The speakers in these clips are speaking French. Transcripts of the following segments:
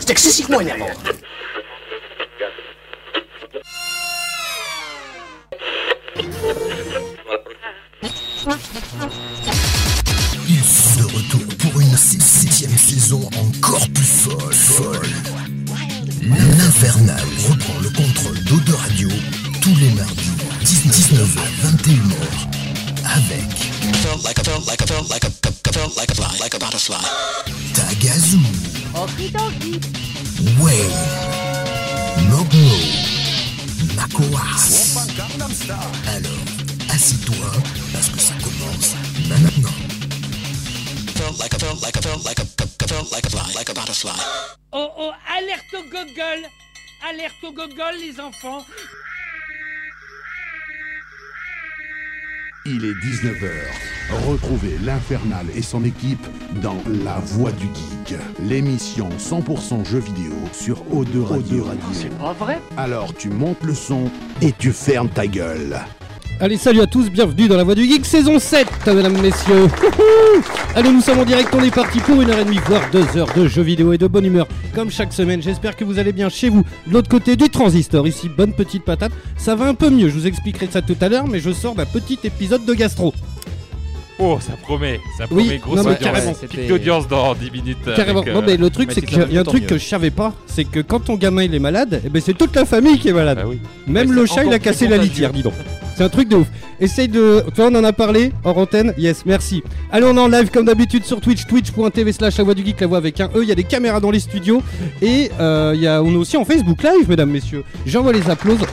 C'est excessivement énervant. Ils gogol, les enfants Il est 19h. Retrouvez l'Infernal et son équipe dans La Voix du Geek, l'émission 100% jeux vidéo sur O2 Radio. C'est Pas vrai Alors tu montes le son et tu fermes ta gueule. Allez, salut à tous, bienvenue dans la Voix du Geek, saison 7, mesdames, messieurs. Allez, nous sommes en direct, on est parti pour une heure et demie, voire deux heures de jeux vidéo et de bonne humeur, comme chaque semaine. J'espère que vous allez bien chez vous, l'autre côté du transistor. Ici, bonne petite patate. Ça va un peu mieux, je vous expliquerai ça tout à l'heure, mais je sors d'un petit épisode de gastro. Oh, ça promet, ça Oui, promet grosse non, mais audience. carrément. Petite audience dans 10 minutes. Carrément. avec, Non, euh, mais le truc, c'est qu'il y a- un truc mieux. que je savais pas, c'est que quand ton gamin il est malade, eh ben, c'est toute la famille qui est malade. bah oui. Même le chat, il a cassé la litière, dis donc. C'est un truc de ouf. Essaye de. Toi, on en a parlé hors antenne. Yes, merci. Allez, on est en live comme d'habitude sur Twitch, twitch.tv slash la voix du geek, la voix avec un E. Il y a des caméras dans les studios. Et euh, il y a, on est aussi en Facebook Live, mesdames, messieurs. J'envoie les applaudissements.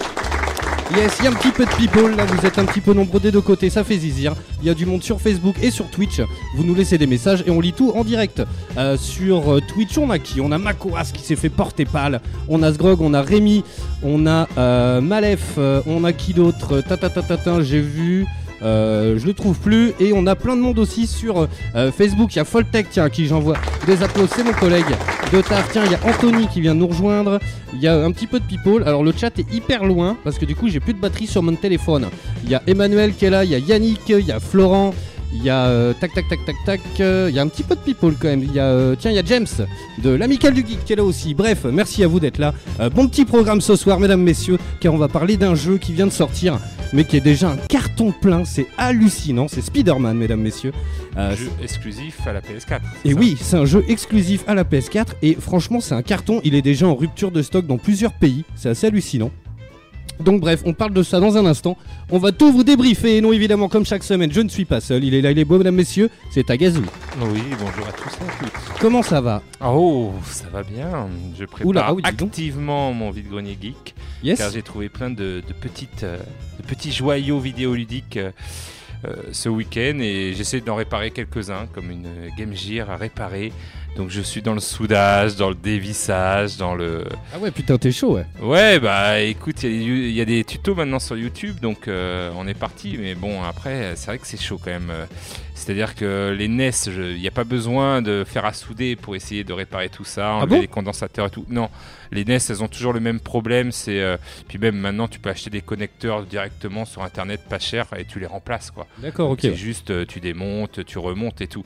Yes, il y a un petit peu de people là, vous êtes un petit peu nombreux des deux côtés, ça fait zizir. Il y a du monde sur Facebook et sur Twitch. Vous nous laissez des messages et on lit tout en direct. Euh, sur euh, Twitch, on a qui? On a Makoas qui s'est fait porter pâle. On a Sgrog, on a Rémi, on a euh, Malef, on a qui d'autre? Tatatatatin, j'ai vu. Euh, je le trouve plus et on a plein de monde aussi sur euh, Facebook. Il y a Foltech tiens qui j'envoie des applaudissements, c'est mon collègue de taf. Tiens, il y a Anthony qui vient nous rejoindre. Il y a un petit peu de people. Alors le chat est hyper loin parce que du coup j'ai plus de batterie sur mon téléphone. Il y a Emmanuel qui est là, il y a Yannick, il y a Florent, il y a euh, tac tac tac tac tac. Il y a un petit peu de people quand même. Il y a tiens il y a James de l'amical du geek qui est là aussi. Bref, merci à vous d'être là. Bon petit programme ce soir, mesdames messieurs, car on va parler d'un jeu qui vient de sortir, mais qui est déjà un carton plein. C'est hallucinant. C'est Spider-Man, mesdames messieurs. Euh, Jeu exclusif à la PS4. et oui, c'est un jeu exclusif à la PS4 et franchement c'est un carton, il est déjà en rupture de stock dans plusieurs pays, c'est assez hallucinant. Donc bref, on parle de ça dans un instant. On va tout vous débriefer et non évidemment comme chaque semaine, je ne suis pas seul, il est là, il est beau mesdames, messieurs, c'est Tagazu. Oui, bonjour à tous et à toutes. Comment ça va? Oh, ça va bien. Je prépare Oula, ah oui, activement mon vide-grenier geek Yes car j'ai trouvé plein de, de petites, euh, de petits joyaux vidéoludiques euh, euh, ce week-end et j'essaie d'en réparer quelques-uns comme une Game Gear à réparer. Donc je suis dans le soudage, dans le dévissage, dans le... Ah ouais putain t'es chaud ouais. Ouais, bah écoute, il y, a des- il y a des tutos maintenant sur YouTube, donc euh, on est parti. Mais bon, après, c'est vrai que c'est chaud quand même. euh. C'est-à-dire que les NES, il n'y a pas besoin de faire à souder pour essayer de réparer tout ça, enlever bon? les condensateurs et tout. Non, les NES, elles ont toujours le même problème. C'est euh, puis même maintenant, tu peux acheter des connecteurs directement sur Internet, pas cher, et tu les remplaces quoi. D'accord ok. C'est juste, tu démontes, tu remontes et tout.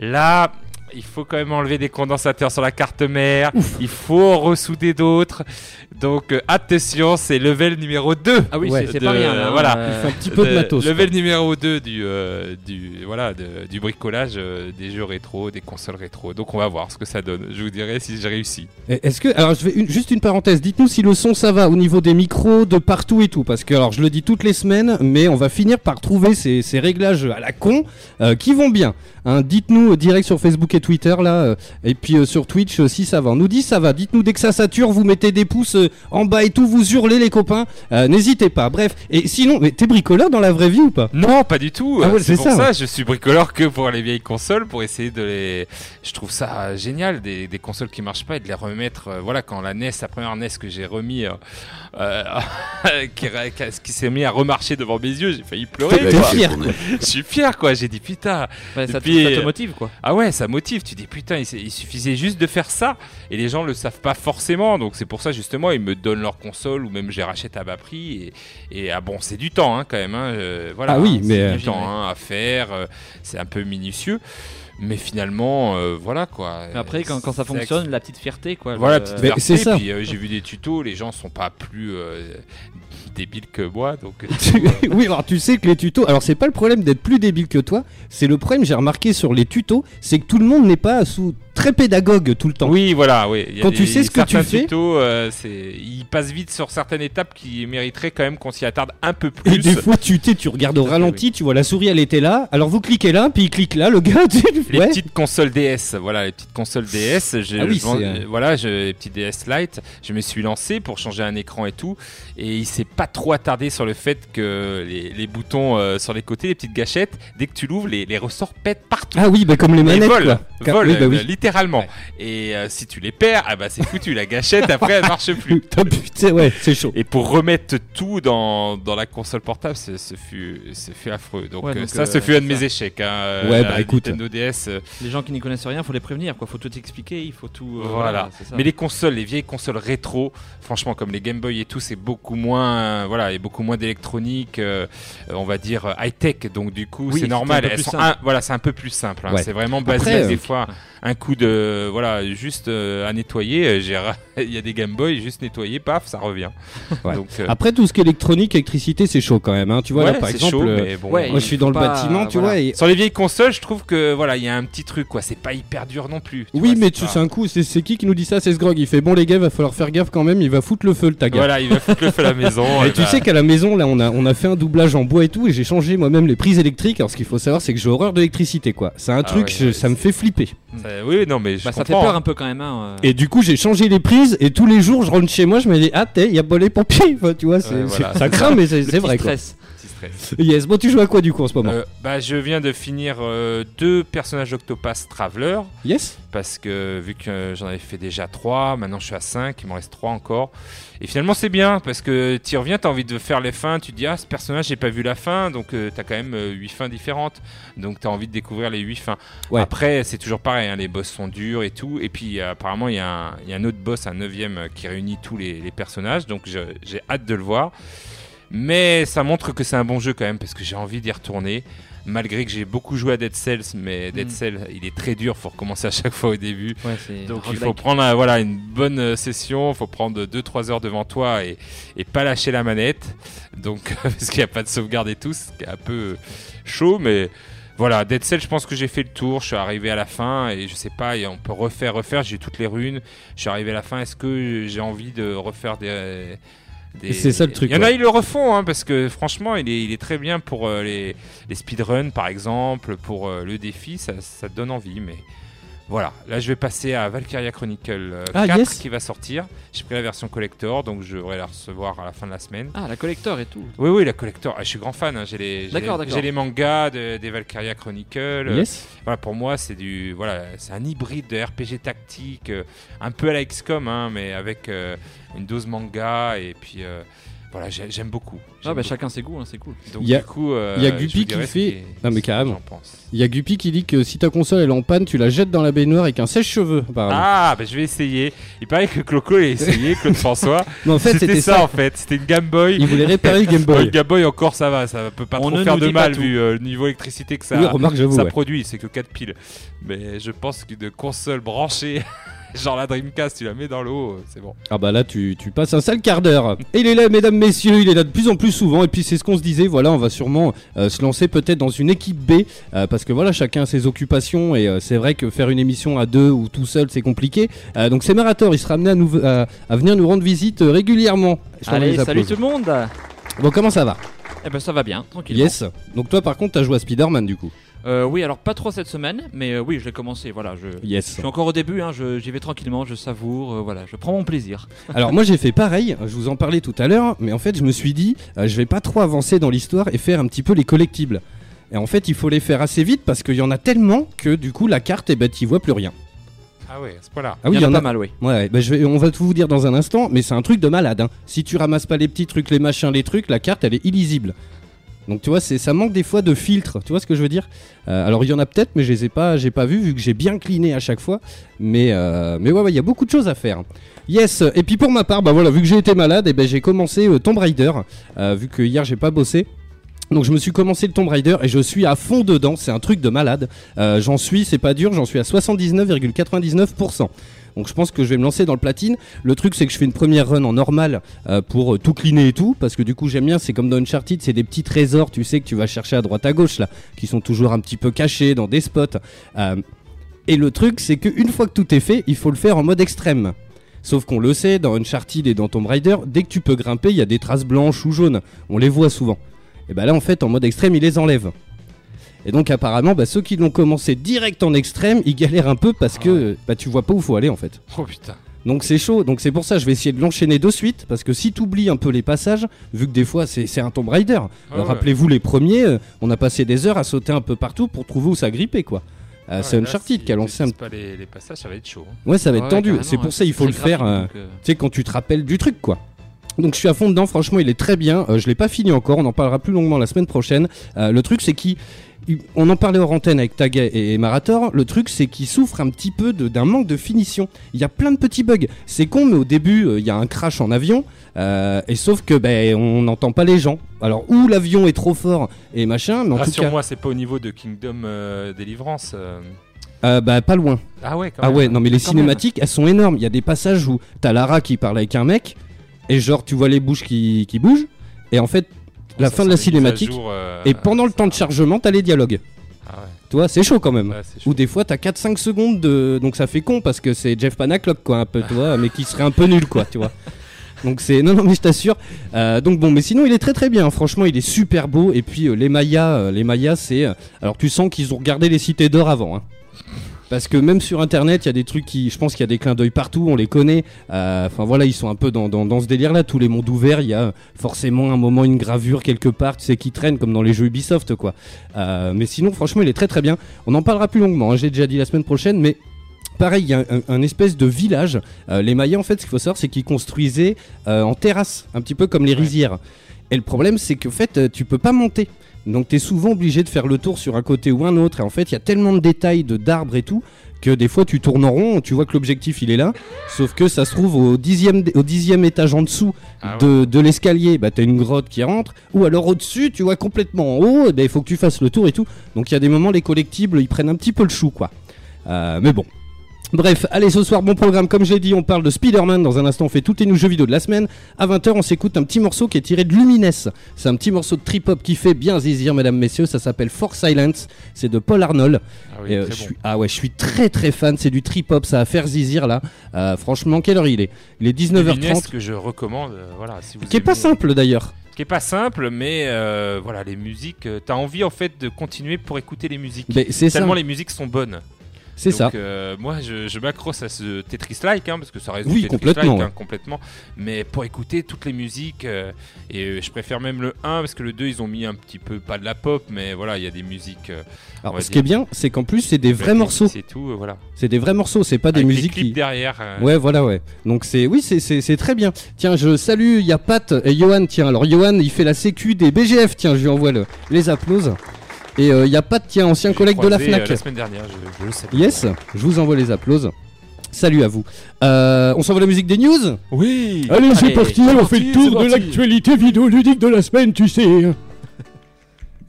Là, il faut quand même enlever des condensateurs sur la carte mère. Il faut en ressouder d'autres. Donc, euh, attention, c'est level numéro 2. Ah oui, Ouais. c'est- pas rien. là, voilà. hein, Il fait un petit peu de De- matos. quoi. Level numéro 2 du, euh, du, voilà, de- du bricolage euh, des jeux rétro, des consoles rétro. Donc, on va voir ce que ça donne. Je vous dirai si j'ai réussi. Et Est-ce que alors je vais une- juste une parenthèse. Dites-nous si le son ça va au niveau des micros, de partout et tout, parce que alors je le dis toutes les semaines, mais on va finir par trouver ces, ces réglages à la con euh, qui vont bien. Hein, Dites-nous euh, direct sur Facebook et Twitter là, euh, et puis euh, sur Twitch si ça va. On nous dit ça va. Dites-nous dès que ça sature, vous mettez des pouces euh, en bas et tout, vous hurlez les copains. Euh, N'hésitez pas. Bref. Et sinon, mais t'es bricoleur dans la vraie vie ou pas? Non, pas du tout. Ah ouais, c'est c'est pour ça, ça, ouais. je suis bricoleur que pour les vieilles consoles, pour essayer de les. Je trouve ça génial des, des consoles qui marchent pas et de les remettre. euh, voilà, quand la NES, la première NES que j'ai remis, euh, euh, qui, qui- qui s'est mis à remarcher devant mes yeux, j'ai failli pleurer. T'es quoi. fier. Je suis fier, quoi. J'ai dit putain. ouais, ça, ça te motive quoi. Ah ouais, ça motive. Tu dis putain, il, suffisait juste de faire ça et les gens le savent pas forcément. Donc c'est pour ça justement ils me donnent leur console ou même je les rachète à bas prix. Et, et, ah bon, c'est du temps hein, quand même. hein, euh, voilà, Ah oui, hein, mais, c'est euh, du temps hein, à faire. euh, c'est un peu minutieux. Mais finalement, euh, voilà quoi. Mais après, quand, quand ça fonctionne, la petite fierté, quoi. Voilà, le- petite fierté, c'est ça. Puis euh, j'ai vu des tutos, les gens sont pas plus euh, débiles que moi, donc. oui, alors tu sais que les tutos. Alors c'est pas le problème d'être plus débile que toi, c'est le problème, j'ai remarqué sur les tutos, c'est que tout le monde n'est pas sous très pédagogue tout le temps. Oui, voilà, oui. Il y a Quand tu sais ce que tu fais- tutos, euh, c'est, ils passent vite sur certaines étapes qui mériteraient quand même qu'on s'y attarde un peu Et plus. des fois, tu, tu, tu regardes au ralenti, tu vois la souris, elle était là. Alors vous cliquez là, puis il clique là, le gars. Tu, Les ouais. petites consoles DS, voilà, les petites consoles DS. Ah oui, je euh, voilà, je, les petits DS Lite. Je me suis lancé pour changer un écran et tout, et il s'est pas trop attardé sur le fait que les, les boutons euh, sur les côtés, les petites gâchettes, dès que tu l'ouvres, les, les ressorts pètent partout. Ah oui, bah comme les Et manettes. volent, quoi. Volent, oui, bah oui. euh, littéralement. Et euh, si tu les perds, ah bah c'est foutu. La gâchette après elle marche plus. Ah, putain, ouais, c'est chaud. Et pour remettre tout dans, dans la console portable, ce, ce fut, ce fut affreux. Donc, Ouais, donc, ça, euh, ce fut un de mes échecs. hein, Ouais, bah, écoute. Nintendo DS. euh, Les gens qui n'y connaissent rien, faut les prévenir, quoi. Faut tout expliquer, il faut tout. euh, Voilà. c'est ça. Mais les consoles, les vieilles consoles rétro, franchement, comme les Game Boy et tout, c'est beaucoup moins, euh, voilà, et beaucoup moins d'électronique, euh, euh, on va dire high tech. Donc du coup, Oui, c'est normal. Elles sont un- voilà, c'est un peu plus simple. hein. Ouais. C'est vraiment Après, euh, Des fois, un coup de, voilà, juste euh, à nettoyer. euh, Il y a des Game Boy, juste nettoyer, paf, ça revient. Ouais. Donc, euh, Après tout ce qui est électronique, électricité, c'est chaud quand même. Hein. Tu vois ouais, là par exemple, chaud, euh, mais bon. ouais, moi je suis dans le bâtiment, tu voilà. vois. et- Sur les vieilles consoles, je trouve que voilà, il y a un petit truc quoi. C'est pas hyper dur non plus. tu Oui, vois, mais c'est tu pas- sais un coup, c'est c'est qui qui nous dit ça? C'est Sgrog. Il fait bon les gars, va falloir faire gaffe quand même. Il va foutre le feu le taga. Voilà, il va foutre le feu à la maison. Et et tu bah, sais qu'à la maison, là, on a, on a fait un doublage en bois et tout, et j'ai changé moi-même les prises électriques. Alors, ce qu'il faut savoir, c'est que j'ai horreur de l'électricité, quoi. C'est un Ah truc, ouais, je- ouais, ça me fait flipper. Ça- oui, non, mais je Bah, ça fait comprends. peur un peu quand même. Hein, euh. Et du coup, j'ai changé les prises, et tous les jours, je rentre chez moi, je me dis, ah, t'es, il y a pas les pompiers. Enfin, tu vois, c'est, Ouais, voilà. c'est- ça craint, mais c'est, Le c'est petit vrai, quoi. stress. Yes, bon, tu joues à quoi du coup en ce moment Euh, bah, je viens de finir euh, deux personnages d'Octopath Traveler Yes parce que vu que j'en avais fait déjà trois, maintenant je suis à 5, il m'en reste trois encore. Et finalement c'est bien parce que tu reviens, tu as envie de faire les fins, tu te dis ah ce personnage j'ai pas vu la fin, donc tu as quand même 8 fins différentes, donc tu as envie de découvrir les 8 fins. Ouais. Après c'est toujours pareil, hein, les boss sont durs et tout, et puis euh, apparemment il y, a un- il y a un autre boss, un neuvième euh, qui réunit tous les, les personnages, donc j'ai hâte de le voir. Mais ça montre que c'est un bon jeu quand même parce que j'ai envie d'y retourner. Malgré que j'ai beaucoup joué à Dead Cells, mais Dead Mm. Cells il est très dur, faut recommencer à chaque fois au début. Ouais, Donc il faut prendre un- voilà, une bonne euh, session, il faut prendre 2-3 heures devant toi et, et pas lâcher la manette. Donc parce qu'il n'y a pas de sauvegarde et tout, ce qui est un peu chaud, mais voilà, Dead Cells, je pense que j'ai fait le tour, je suis arrivé à la fin et je sais pas, et on peut refaire, refaire, j'ai toutes les runes, je suis arrivé à la fin, est-ce que j'ai envie de refaire des... des- C'est ça le truc, Il y en a, ouais. ils le refont, hein, parce que franchement, il est, il est très bien pour euh, les, les speedruns, par exemple, pour euh, le défi, ça, ça te donne envie, mais voilà. Là, je vais passer à Valkyria Chronicle euh, Ah, 4 yes. qui va sortir. J'ai pris la version collector, donc je devrais la recevoir à la fin de la semaine. Ah, la collector et tout. Oui, oui, la collector. Ah, je suis grand fan. hein, J'ai les, mangas de- des Valkyria Chronicle. Yes Voilà, pour moi, c'est du, voilà, c'est un hybride de RPG tactique, euh, un peu à la XCOM, hein, mais avec euh, une dose manga et puis euh, voilà, j'ai- j'aime beaucoup. Ah, bah beaucoup. chacun ses goûts, hein, c'est cool. Donc y a- du coup, euh, il y a Guppy qui fait- Ah, mais carrément. j'en pense. Il y a Guppy qui dit que si ta console elle est en panne, tu la jettes dans la baignoire avec un sèche-cheveux. Ah, bah je vais essayer. Il paraît que Cloco l'a essayé, Claude François. Mais en fait, c'était ça, ça. en fait. C'était une Game Boy. Il voulait réparer le Game Boy. le Game Boy encore ça va, ça peut pas On trop faire de mal vu euh, le niveau électricité que ça, Oui, remarque, j'avoue. ça ouais. produit, c'est que 4 piles. Mais je pense qu'une console branchée, genre la Dreamcast, tu la mets dans l'eau, euh, c'est bon. Ah bah là tu, tu passes un sale quart d'heure. Et il est là mesdames, messieurs, il est là de plus en plus souvent et puis c'est ce qu'on se disait, voilà on va sûrement euh, se lancer peut-être dans une équipe B euh, parce que voilà chacun a ses occupations et euh, c'est vrai que faire une émission à deux ou tout seul c'est compliqué. Euh, donc c'est Marator, il sera amené à, nous, à, à venir nous rendre visite régulièrement. Allez, salut tout le monde Bon comment ça va? Eh ben ça va bien, tranquille. Yes. Donc toi par contre t'as joué à Spider-Man du coup. Euh, oui, alors pas trop cette semaine, mais euh, oui, je l'ai commencé, voilà. Je... Suis encore au début, hein, je- j'y vais tranquillement, je savoure, euh, voilà, je prends mon plaisir. Alors moi j'ai fait pareil, je vous en parlais tout à l'heure, mais en fait je me suis dit euh, je vais pas trop avancer dans l'histoire et faire un petit peu les collectibles. Et en fait il faut les faire assez vite parce qu'il y en a tellement que du coup la carte, eh ben, t'y vois plus rien. Ah ouais, à ce point-là. Ah oui, il y en a pas mal, oui. Ouais, bah, je vais, on va tout vous dire dans un instant, mais c'est un truc de malade. hein. Si tu ramasses pas les petits trucs, les machins, les trucs, la carte elle est illisible. Donc tu vois, ça manque des fois de filtre, tu vois ce que je veux dire? Euh, Alors il y en a peut-être, mais je les ai pas, j'ai pas vu vu que j'ai bien cleané à chaque fois. Mais euh, mais ouais, il y a beaucoup de choses à faire. Yes. Et puis pour ma part, bah voilà, vu que j'ai été malade, et ben j'ai commencé euh, Tomb Raider, vu que hier j'ai pas bossé. Donc je me suis commencé le Tomb Raider et je suis à fond dedans, c'est un truc de malade. J'en suis, c'est pas dur, j'en suis à 79,99%. Donc je pense que je vais me lancer dans le platine. Le truc c'est que je fais une première run en normal euh, pour euh, tout cleaner et tout, parce que du coup j'aime bien, c'est comme dans Uncharted, c'est des petits trésors, tu sais que tu vas chercher à droite à gauche là, qui sont toujours un petit peu cachés dans des spots. Euh, et le truc c'est qu'une fois que tout est fait, il faut le faire en mode extrême. Sauf qu'on le sait, dans Uncharted et dans Tomb Raider, dès que tu peux grimper, il y a des traces blanches ou jaunes. On les voit souvent. Et bah là, en fait, en mode extrême, il les enlève. Et donc, apparemment, bah, ceux qui l'ont commencé direct en extrême, ils galèrent un peu parce que bah, tu vois pas où faut aller en fait. Oh putain. Donc c'est chaud, donc c'est pour ça que je vais essayer de l'enchaîner de suite, parce que si tu oublies un peu les passages, vu que des fois c'est c'est un Tomb Raider, ouais. rappelez-vous les premiers, euh, on a passé des heures à sauter un peu partout pour trouver où ça grippait quoi. Euh, c'est Ouais, là, Uncharted qui a lancé un... pas les, les passages, ça va être chaud. hein. Ouais ça va être Ouais, tendu, c'est pour ouais. ça il faut le faire... euh, euh, tu sais, quand tu te rappelles du truc, quoi. Donc je suis à fond dedans, franchement il est très bien, Euh, je l'ai pas fini encore, on en parlera plus longuement la semaine prochaine. Euh, le truc c'est qu'il... On en parlait hors antenne avec Tag et, Marator, le truc c'est qu'il souffre un petit peu d'un manque de finition. Il y a plein de petits bugs. C'est con mais au début euh, il y a un crash en avion, euh, et sauf que ben on n'entend pas les gens. Alors ou l'avion est trop fort et machin, mais en tout cas... Rassure-moi, c'est pas au niveau de Kingdom euh, Deliverance. euh. Bah pas loin. Ah ouais, quand Ah même. ouais, non mais les cinématiques, elles sont énormes. Il y a des passages où t'as Lara qui parle avec un mec, et genre tu vois les bouches qui, qui bougent, et en fait, la Ça fin de la cinématique, jour, euh, et pendant le temps de chargement, t'as les dialogues. Ah ouais, Tu vois, c'est chaud quand même. ouais. Ou des fois t'as 4-5 secondes de. Donc ça fait con parce que c'est Jeff Panaclock quoi, un peu, tu vois, mais qui serait un peu nul quoi, tu vois. Donc c'est. Non, non, mais je t'assure. Euh, donc bon, mais sinon il est très très bien. Franchement, il est super beau. Et puis euh, les Mayas, les Mayas, c'est. Alors tu sens qu'ils ont regardé les cités d'or avant. hein. Parce que même sur internet, il y a des trucs qui. Je pense qu'il y a des clins d'œil partout, on les connaît. Euh, Enfin voilà, ils sont un peu dans, dans, dans ce délire là. Tous les mondes ouverts, il y a forcément un moment, une gravure quelque part, tu sais, qui traîne comme dans les jeux Ubisoft quoi. Euh, mais sinon, franchement, il est très très bien. On en parlera plus longuement, hein, j'ai déjà dit la semaine prochaine, mais pareil, il y a un, un espèce de village. Euh, les Mayas, en fait, ce qu'il faut savoir, c'est qu'ils construisaient euh, en terrasse, un petit peu comme les rizières. Et le problème, c'est qu'en fait, euh, tu peux pas monter. Donc, tu es souvent obligé de faire le tour sur un côté ou un autre. Et en fait, il y a tellement de détails, de d'arbres et tout, que des fois, tu tournes en rond, tu vois que l'objectif, il est là. Sauf que ça se trouve au dixième, au dixième étage en dessous Ah ouais. de, l'escalier, bah, tu as une grotte qui rentre. Ou alors au-dessus, tu vois complètement en haut, eh ben, il faut que tu fasses le tour et tout. Donc, il y a des moments, les collectibles, ils prennent un petit peu le chou, quoi. Euh, mais bon. Bref, allez ce soir bon programme comme j'ai dit, on parle de Spider-Man, dans un instant on fait tous les nouveaux jeux vidéo de la semaine. À 20h on s'écoute un petit morceau qui est tiré de Lumines. C'est un petit morceau de trip-hop qui fait bien zizir mesdames messieurs, ça s'appelle For Silence, c'est de Paul Arnold. Ah oui, Et, euh, je bon. suis, ah ouais, je suis très très fan, c'est du trip-hop, ça va faire zizir là. Euh, franchement, quelle heure il est? Il est Lumines 19h30. que je recommande, euh, voilà, si vous Qui est pas aimez- simple d'ailleurs. Qui est pas simple, mais euh, voilà, les musiques, euh, t'as envie en fait de continuer pour écouter les musiques. Mais ça, Tellement les musiques sont bonnes. C'est ça. Euh, moi, je, je m'accroche à ce Tetris-like, hein, parce que ça reste Oui, complètement, ouais. hein, complètement. Mais pour écouter toutes les musiques, euh, et euh, je préfère même le 1, parce que le 2, ils ont mis un petit peu, pas de la pop, mais voilà, il y a des musiques. euh, Alors ce dire. qui est bien, c'est qu'en plus c'est des vrais morceaux. C'est tout, voilà. C'est des vrais morceaux, c'est pas des musiques les clips qui. derrière. Ouais, voilà, ouais. Donc c'est, oui, c'est, très bien. Tiens, je salue, il y a Pat et Johan. Tiens, alors Johan, il fait la sécu des BGF. Tiens, je lui envoie le, les applauses. Et euh, il y a Pat, tiens, ancien collègue de la croisé, euh, Fnac. la semaine dernière, je, je le sais. Yes, je vous envoie les applauses. Salut à vous. Euh, on s'envoie la musique des news Oui Allez, c'est parti, on fait le tour de l'actualité vidéoludique de la semaine, tu sais.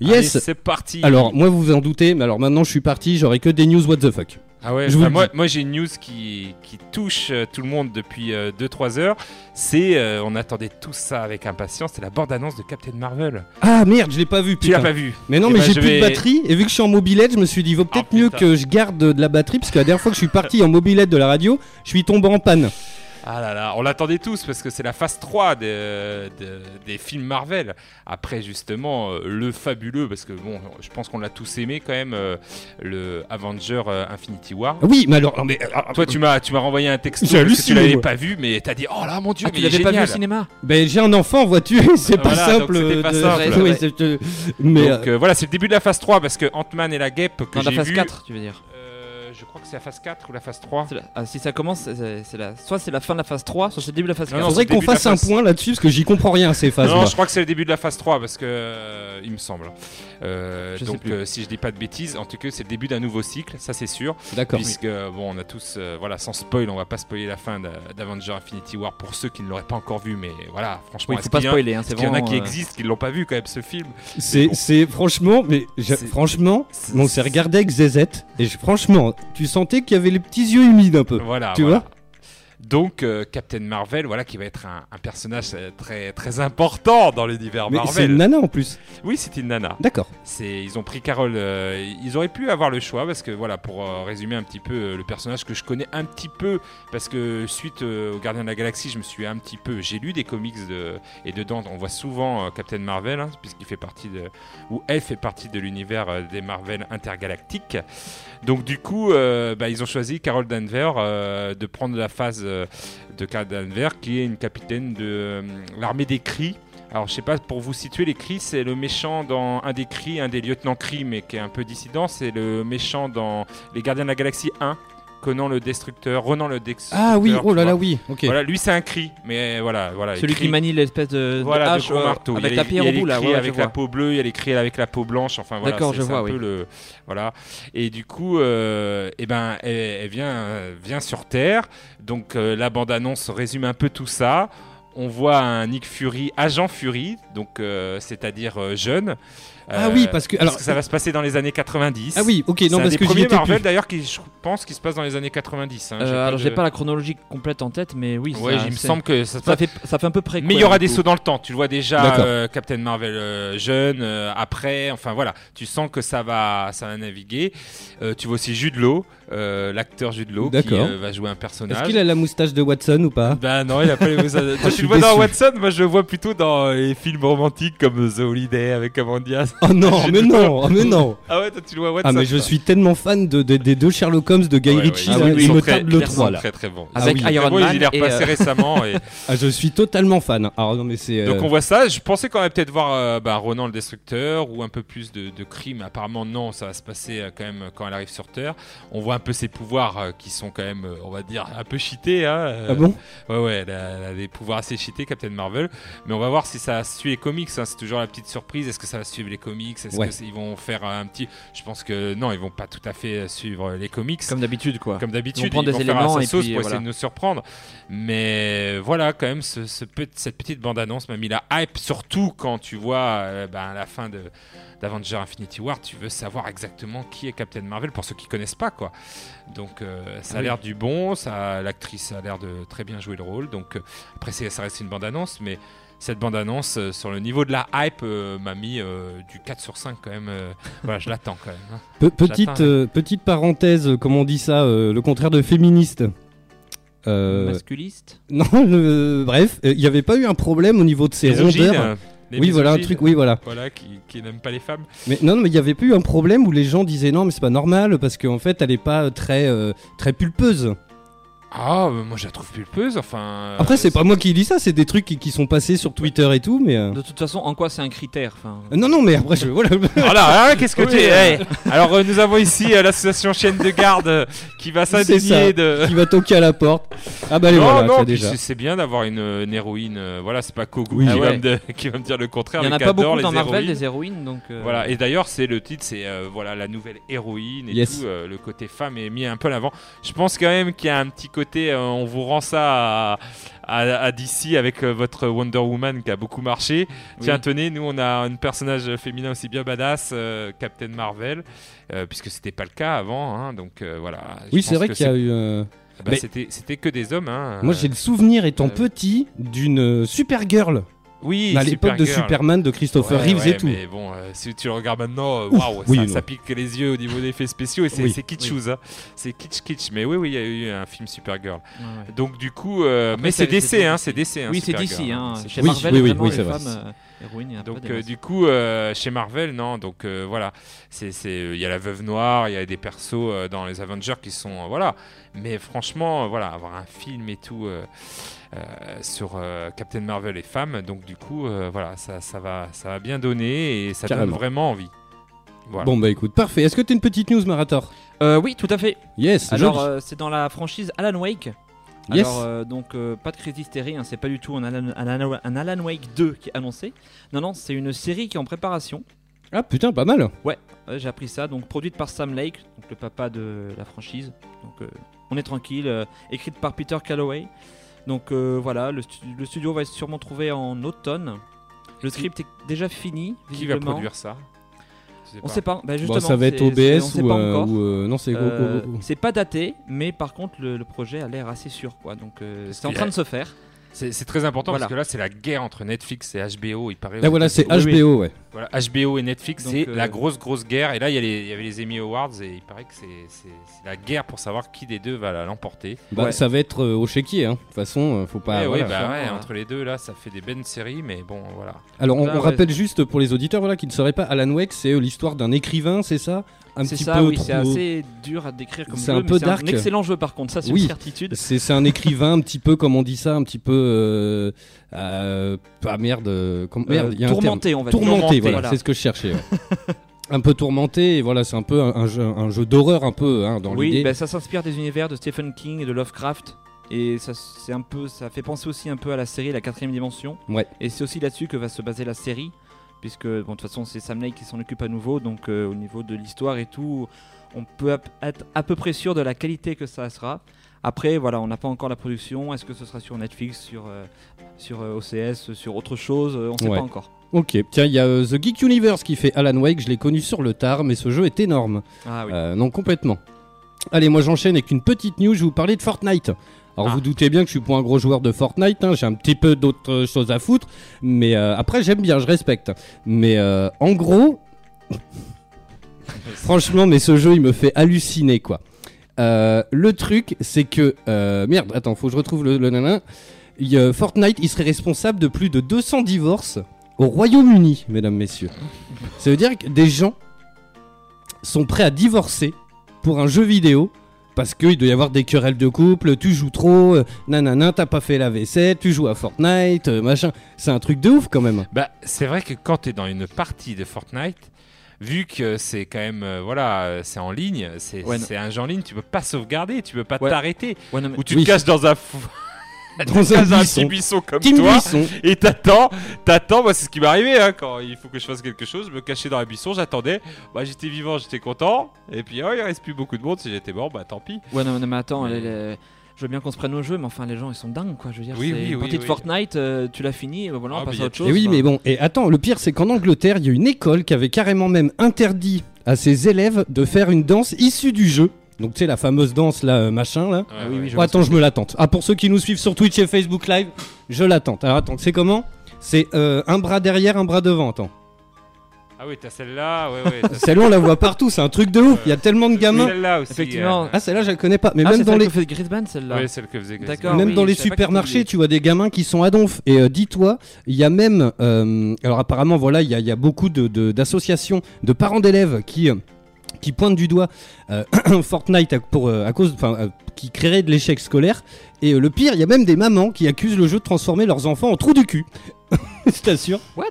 Yes. C'est parti Alors, moi, vous vous en doutez, mais alors maintenant, je suis parti, j'aurai que des news what the fuck. Ah ouais, bah le moi, j'ai une news qui, qui touche euh, tout le monde depuis 2-3 heures. C'est, euh, on attendait tout ça avec impatience, c'est la bande-annonce de Captain Marvel. Ah merde, je l'ai pas vu, Tu l'as putain. pas vu Mais non, Eh mais ben, j'ai plus vais- de batterie et vu que je suis en mobilette, je me suis dit vaut peut-être Oh, mieux putain. que je garde de, de la batterie parce que la dernière fois que je suis parti en mobilette de la radio, je suis tombé en panne. Ah là là, on l'attendait tous parce que c'est la phase 3 de- de- des films Marvel. Après justement euh, le fabuleux, parce que bon, je pense qu'on l'a tous aimé quand même, euh, le Avenger euh, Infinity War. Oui, mais alors non, mais Toi tu m'as tu m'as renvoyé un texto J'ai parce que tu l'avais pas vu, mais t'as dit oh là mon dieu, Ah, mais tu l'avais pas vu au cinéma ben, j'ai un enfant, vois-tu, c'est pas Voilà, simple. c'était pas de- simple. Oui, Ouais. c'est- mais Donc voilà, c'est le début de la phase 3 parce que Ant-Man et la Guêpe que Dans la j'ai phase vu, 4, tu veux dire. Crois que c'est la phase 4 ou la phase 3. C'est la- ah, si ça commence, c'est- la... soit c'est la fin de la phase 3, soit c'est le début de la phase Non, 4. non, Faudrait c'est le qu'on fasse un phase. point là-dessus parce que j'y comprends rien à ces phases. Non, je crois que c'est le début de la phase 3 parce que euh, il me semble. Euh, Je donc euh, si je dis pas de bêtises, en tout cas c'est le début d'un nouveau cycle, ça c'est sûr. D'accord. Puisque bon, on a tous, euh, voilà, sans spoil, on va pas spoiler la fin d'A- d'Avenger Infinity War pour ceux qui ne l'auraient pas encore vu, mais voilà, franchement, Oui, faut pas a- spoiler, hein, qu'il y en a qui euh, existent, qui l'ont pas vu quand même ce film? C'est bon. franchement, mais franchement, on s'est regardé avec Zezette et je- franchement, tu sentais qu'il y avait les petits yeux humides un peu. Voilà. Tu voilà. vois? Donc euh, Captain Marvel, voilà, qui va être un, un personnage euh, très très important dans l'univers Mais c'est Marvel. une nana en plus. Oui, c'est une nana. D'accord. C'est, ils ont pris Carole. euh, ils auraient pu avoir le choix parce que voilà, pour euh, résumer un petit peu le personnage que je connais un petit peu, parce que suite aux Gardiens de la Galaxie, je me suis un petit peu. J'ai lu des comics de, et dedans, on voit souvent Captain Marvel, hein, puisqu'il fait partie de, ou elle fait partie de l'univers des Marvel intergalactiques. Donc du coup, bah, ils ont choisi Carol Danvers de prendre la phase de Carol Danvers, qui est une capitaine de euh, l'armée des cris. Alors, je sais pas, pour vous situer, les cris, c'est le méchant dans un des cris, un des lieutenants cris, mais qui est un peu dissident. C'est le méchant dans Les Gardiens de la Galaxie 1, Conan le Destructeur, Renan le Destructeur. Ah oui, oh là là, oui. Ok. Voilà, lui, c'est un cri, mais voilà. voilà Celui qui manie l'espèce de, voilà, hache de gros euh, marteau. avec la pierre il y a au les bout là. ouais, avec la peau bleue, il y a les cris avec la peau blanche. Enfin voilà, D'accord, c'est- je c'est vois, un peu le voilà. Et du coup, euh, eh ben, elle, elle vient, euh, vient sur Terre. Donc euh, la bande annonce résume un peu tout ça. On voit un Nick Fury, agent Fury, donc c'est-à-dire jeune. Ah Euh, oui, parce que alors. que ça va se passer dans les années 90. Ah oui, ok, c'est non un parce des que premiers Marvel d'ailleurs qui je pense qui se passe dans les années 90. hein. Euh, alors de- j'ai pas la chronologie complète en tête, mais oui. Ouais, ça- il me semble que ça se ça passe fait ça fait un peu près. mais il y aura des sauts dans le temps. Tu le vois déjà, euh, Captain Marvel euh, jeune, euh, après, enfin voilà. Tu sens que ça va, ça va naviguer. Euh, tu vois aussi Jude Law, euh, l'acteur Jude Law, qui euh, va jouer un Est-ce personnage. qu'il a la moustache de Watson ou pas? Bah non, il a pas les Toi, je tu le vois dans. Watson, moi je le vois plutôt dans les films romantiques comme The Holiday avec Cameron Diaz. Oh non, mais non, oh, mais non. Ah ouais, toi tu le vois Watson. Ah mais je toi. suis tellement fan de, de- des deux Sherlock Holmes de Guy Ouais, ouais, Ritchie, sont- il ils me très- le ils sont 3 là. Très très bon. Avec oui. Iron Man il est repassé euh, récemment. Et... Ah je suis totalement fan. Alors non mais c'est... euh, Donc on voit ça, je pensais qu'on allait peut-être voir euh, bah, Ronan le Destructeur ou un peu plus de, de crimes. Apparemment non, ça va se passer euh, quand même quand elle arrive sur Terre. On voit un peu ses pouvoirs euh, qui sont quand même, euh, on va dire, un peu cheatés. Hein, euh. Ah bon? Ouais ouais, elle a, elle a des pouvoirs assez cheatés, Captain Marvel. Mais on va voir si ça suit les comics. hein. C'est toujours la petite surprise. Est-ce que ça va suivre les comics? Est-ce Ouais. qu'ils vont faire un petit Je pense que non, ils vont pas tout à fait suivre les comics. Comme d'habitude quoi. Comme d'habitude, Ils vont prendre des faire à éléments sa et sauce puis, pour euh, essayer voilà. de nous surprendre. Mais voilà, quand même, ce, ce cette petite bande-annonce m'a mis la hype, surtout quand tu vois euh, ben, à la fin de d'Avenger Infinity War, tu veux savoir exactement qui est Captain Marvel pour ceux qui connaissent pas quoi. Donc euh, ça a Oui. l'air du bon, ça l'actrice a l'air de très bien jouer le rôle. Donc euh, après c'est- ça reste une bande-annonce, mais cette bande-annonce euh, sur le niveau de la hype euh, m'a mis euh, du 4 sur 5 quand même. euh, voilà, je l'attends quand même. hein. Pe- petite, petite parenthèse, comment on dit ça, euh, le contraire de féministe. Euh, Masculiste? non, bref, il n'y avait pas eu un problème au niveau de ces rondeurs. Euh, Oui, voilà, un truc, oui, voilà. Voilà, qui, qui n'aiment pas les femmes. Mais non, non, mais il n'y avait pas eu un problème où les gens disaient non, mais c'est pas normal parce qu'en fait, elle est pas très, euh, très pulpeuse. Ah, moi je la trouve pulpeuse, enfin. Après, euh, c'est pas moi qui dis ça, c'est des trucs qui, qui sont passés sur Twitter et tout, mais. euh, De toute façon, en quoi c'est un critère enfin, Non, non, mais après, je. Voilà. Voilà, hein, qu'est-ce que Oui, t'es euh. hey. Alors euh, nous avons ici euh, l'association chaîne de garde euh, qui va C'est s'indigner ça. de. qui va toquer à la porte. Ah bah, allez, non, voilà, non, puis déjà. c'est- c'est bien d'avoir une, une héroïne. euh, voilà, c'est pas Kogu Oui. qui, Ah va ouais. me de- qui va me dire le contraire. Il y en mais a qui pas adore beaucoup les dans Marvel héroïnes. des héroïnes donc. euh, Voilà, et d'ailleurs, c'est le titre, c'est euh, voilà la nouvelle héroïne et Yes. tout. euh, le côté femme est mis un peu à l'avant. Je pense quand même qu'il y a un petit côté, euh, on vous rend ça à, à, à DC avec euh, votre Wonder Woman qui a beaucoup marché. Tiens, tenez, nous on a un personnage féminin aussi bien badass, euh, Captain Marvel, euh, puisque c'était pas le cas avant. hein, donc euh, voilà. Oui, c'est vrai qu'il y a eu. euh, bah, c'était que des hommes. Hein, Moi, j'ai le souvenir, étant petit, d'une euh, Supergirl oui, à l'époque de. Superman de Christopher Ouais, Reeves ouais, et tout. Mais bon, euh, si tu le regardes maintenant, euh, Ouf, waouh, oui, ça, pique les yeux au niveau des effets spéciaux et c'est Oui, hein. C'est kitsch kitsch. Mais oui, oui, il y a eu un film Supergirl. ouais, ouais. Donc du coup, euh, Après, mais c'est DC, c'est hein, DC. c'est DC. Hein, Oui, c'est d'ici. Hein. C'est Chez Oui, Marvel, oui, oui, c'est Donc euh, du coup, euh, chez Marvel, non. Donc euh, voilà, c'est c'est euh, il y a la Veuve Noire, il y a des persos euh, dans les Avengers qui sont euh, voilà. Mais franchement, euh, voilà, avoir un film et tout euh, euh, sur euh, Captain Marvel et femmes, donc du coup, euh, voilà, ça, ça va ça va bien donner et ça donne Carrément. vraiment envie. Voilà. Bon bah écoute, parfait. Est-ce que t'as une petite news, Marator Euh, oui, tout à fait. Yes, Alors, euh, c'est dans la franchise Alan Wake. Yes. Alors, euh, donc, euh, pas de Crazy Hysteria, hein, c'est pas du tout un Alan, un Alan- un Alan Wake 2 qui est annoncé. Non, non, c'est une série qui est en préparation. Ah putain, pas mal. Ouais, j'ai appris ça. Donc, produite par Sam Lake, donc le papa de la franchise. Donc, euh, on est tranquille. écrite par Peter Calloway. Donc, voilà, le, stu- le studio va être sûrement trouvé en automne. Le script est déjà fini. Qui va produire ça? On sait pas. Bah, Bon, justement, ça va être OBS ou, pas euh, ou, euh, non c'est Euh, c'est pas daté, mais par contre le, le projet a l'air assez sûr quoi. Donc euh, c'est en train a- de se faire. C'est très important Voilà. parce que là, c'est la guerre entre Netflix et HBO. Il paraît. Là voilà, c'est. HBO, ouais. Voilà, HBO et Netflix, c'est euh, la grosse, grosse guerre. Et là, il y, avait les Emmy Awards et il paraît que c'est c'est- c'est la guerre pour savoir qui des deux va l'emporter. Bah, Ouais. ça va être euh, au chéquier, hein. De toute façon, euh, faut pas. Eh oui, bah ouais, entre les deux, là, ça fait des bonnes séries, mais bon, voilà. Alors, on, Là, on ouais. rappelle juste pour les auditeurs voilà, qui ne sauraient pas, Alan Wake, c'est euh, l'histoire d'un écrivain, c'est ça? Un C'est petit ça, peu oui, trop- c'est assez dur à décrire comme C'est jeu, un mais peu c'est dark. un excellent jeu par contre, ça c'est Oui. une certitude. C'est c'est un écrivain un petit peu, comme on dit ça, un petit peu. Euh, euh, ah merde, euh, com- merde, il y a un terme. tourmenté, on va dire. Tourmenté, voilà, voilà. c'est ce que je cherchais. ouais. un peu tourmenté, et voilà, c'est un peu un, un jeu, un jeu d'horreur, un peu, hein, dans Oui, l'idée. bah, ça s'inspire des univers de Stephen King et de Lovecraft. Et ça, c'est un peu, ça fait penser aussi un peu à la série La quatrième dimension. Ouais. Et c'est aussi là-dessus que va se baser la série, puisque bon, de toute façon c'est Sam Lake qui s'en occupe à nouveau, donc euh, au niveau de l'histoire et tout, on peut être à peu près sûr de la qualité que ça sera. Après, voilà, on n'a pas encore la production. Est-ce que ce sera sur Netflix, sur, euh, sur euh, OCS, sur autre chose On ne sait Ouais. pas encore. Ok, tiens, il y a euh, The Geek Universe qui fait Alan Wake, je l'ai connu sur le tard, mais ce jeu est énorme. Ah oui. Euh, non, complètement. Allez, moi j'enchaîne avec une petite news, je vais vous parler de Fortnite. Alors Ah. vous doutez bien que je suis pas un gros joueur de Fortnite, hein, j'ai un petit peu d'autres choses à foutre, mais euh, après j'aime bien, je respecte. Mais en gros, franchement, mais ce jeu il me fait halluciner quoi. Le truc c'est que merde, attends, faut que je retrouve le. Il a- Fortnite, il serait responsable de plus de 200 divorces au Royaume-Uni, mesdames, messieurs. Ça veut dire que des gens sont prêts à divorcer pour un jeu vidéo parce qu'il doit y avoir des querelles de couple, tu joues trop, euh, nanana, t'as pas fait la vaisselle, tu joues à Fortnite, euh, machin. C'est un truc de ouf quand même. Bah, c'est vrai que quand tu es dans une partie de Fortnite, vu que c'est quand même, euh, voilà, c'est en ligne, c'est Ouais, un jeu en ligne, tu peux pas sauvegarder, tu peux pas Ouais. t'arrêter. Ouais, non, mais- Ou tu Oui. te caches dans un fou. Dans un un buisson. petit buisson comme Team toi Buisson. et t'attends, t'attends, moi c'est ce qui m'est arrivé hein, quand il faut que je fasse quelque chose, je me cachais dans un buisson, j'attendais, bah j'étais vivant, j'étais content, et puis oh il reste plus beaucoup de monde, si j'étais mort, bah tant pis. Ouais, non, non, mais attends, Mais- les- les- je veux bien qu'on se prenne au jeu, mais enfin, les gens ils sont dingues quoi. Je veux dire, Oui, c'est oui, une oui, de. Fortnite, euh, tu l'as fini, et ben voilà, Ah, on passe mais y à autre chose. Et oui, enfin. mais bon, et attends, le pire c'est qu'en Angleterre, il y a une école qui avait carrément même interdit à ses élèves de faire une danse issue du jeu. Donc tu sais, la fameuse danse là, euh, machin là. Oui, oui, ouais. je Oh, attends, je me l'attente. Ah, pour ceux qui nous suivent sur Twitch et Facebook Live, je l'attends. Alors attends, c'est comment? C'est euh, un bras derrière, un bras devant, attends. Ah oui, t'as celle-là, ouais, ouais. Celle-là, on la voit partout, c'est un truc de ouf. Il y a tellement de gamins. Celle-là aussi. Effectivement. euh, Ah, celle-là, je la connais pas. Mais Ah, même c'est dans celle les. que Grisban celle-là. Ouais, celle que faisait D'accord. Même oui, dans les supermarchés, tu vois des gamins qui sont à donf. Et euh, dis-toi, il y a même. euh, alors, apparemment, voilà, il y, a- il y a beaucoup de- de- d'associations de, parents d'élèves qui. euh, qui pointent du doigt euh, Fortnite à, pour, euh, à cause, enfin, euh, qui créerait de l'échec scolaire. Et le pire, il y a même des mamans qui accusent le jeu de transformer leurs enfants en trous du cul. Je t'assure. What?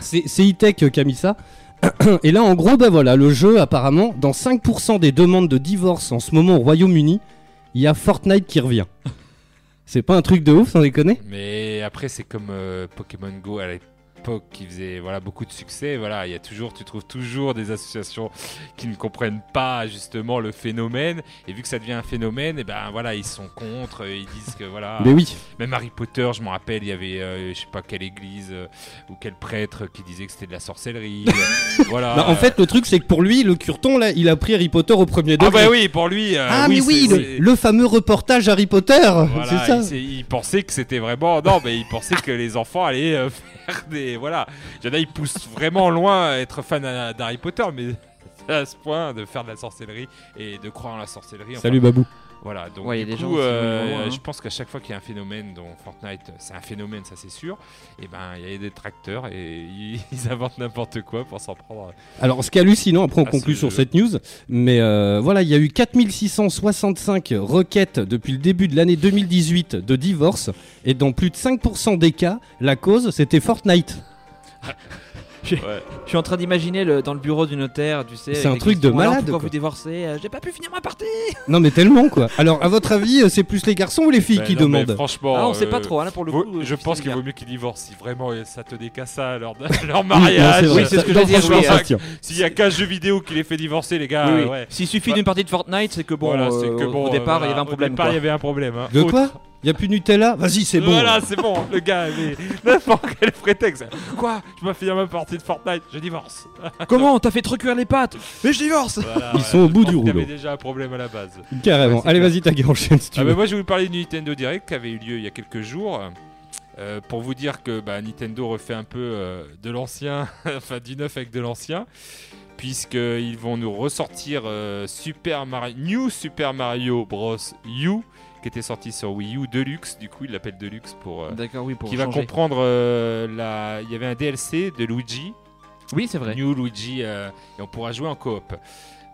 C'est E-Tech qui a mis ça. Et là, en gros, bah voilà, le jeu, apparemment, dans 5% des demandes de divorce en ce moment au Royaume-Uni, il y a Fortnite qui revient. C'est pas un truc de ouf, sans déconner Mais après, c'est comme Pokémon Go à l'époque qui faisait voilà, beaucoup de succès. Voilà, il y a toujours, tu trouves toujours des associations qui ne comprennent pas justement le phénomène. Et vu que ça devient un phénomène, et ben voilà, ils sont contre. Ils disent que voilà. Mais oui. Même Harry Potter, je me rappelle, il y avait, euh, je sais pas quelle église euh, ou quel prêtre qui disait que c'était de la sorcellerie. voilà. Bah, en fait, le truc, c'est que pour lui, le curton, là, il a pris Harry Potter au premier ah degré. bah oui, pour lui. euh, Ah, mais oui, le, fameux reportage Harry Potter Voilà, C'est ça il, pensait que c'était vraiment. Non, mais il pensait que les enfants allaient euh, des. Voilà. Il y vraiment loin à être fan d'Harry Potter, mais à ce point de faire de la sorcellerie et de croire en la sorcellerie. Salut Babou. Voilà, donc Ouais, du coup, gens euh, loin, hein. je pense qu'à chaque fois qu'il y a un phénomène dont Fortnite, c'est un phénomène, ça c'est sûr, et ben il y a des tracteurs et ils, ils inventent n'importe quoi pour s'en prendre. Alors, ce qui est hallucinant, après on conclut ce sur jeu. cette news, mais euh, voilà, il y a eu 4665 requêtes depuis le début de l'année 2018 de divorce, et dans plus de 5% des cas, la cause c'était Fortnite. Je suis en train d'imaginer le, dans le bureau du notaire, tu sais. C'est un truc de malade, Pourquoi quoi. vous divorcez Euh, J'ai pas pu finir ma partie. Non, mais tellement quoi. Alors, à votre avis, euh, c'est plus les garçons ou les filles Ben qui non, demandent Franchement, Ah, on sait pas euh, trop, hein, là pour le vaut- coup. je pense qu'il vaut mieux qu'ils divorcent. Si vraiment ça tenait qu'à ça, leur, leur mariage. Oui, c'est ce que j'allais dire, hein. S'il y a qu'un jeu vidéo qui les fait divorcer, les gars. S'il suffit d'une partie de Fortnite, c'est que bon, au- départ, il y avait un problème. Au départ, quoi. il y avait un problème. hein. De quoi Y a plus Nutella Vas-y, c'est bon. Voilà, c'est bon, le gars, mais n'importe quel prétexte? Quoi? Je dois finir ma partie de Fortnite, je divorce. Comment? T'as fait trop cuire les pâtes Mais je divorce Voilà, Ils ouais, sont au bout du rouleau. avait déjà un problème à la base. Carrément. Ouais, Allez, vas-y, ta gueule, enchaîne si tu Ah veux. bah moi je vais vous parler du Nintendo Direct qui avait eu lieu il y a quelques jours. Euh, pour vous dire que bah, Nintendo refait un peu euh, de l'ancien, enfin du neuf avec de l'ancien, puisqu'ils vont nous ressortir euh, Super Mario, New Super Mario Bros. U, qui était sorti sur Wii U Deluxe, du coup ils l'appellent Deluxe pour... euh, D'accord, oui, pour qui va comprendre euh, la... Il y avait un DLC de Luigi, Oui, c'est vrai. New Luigi, euh, et on pourra jouer en coop.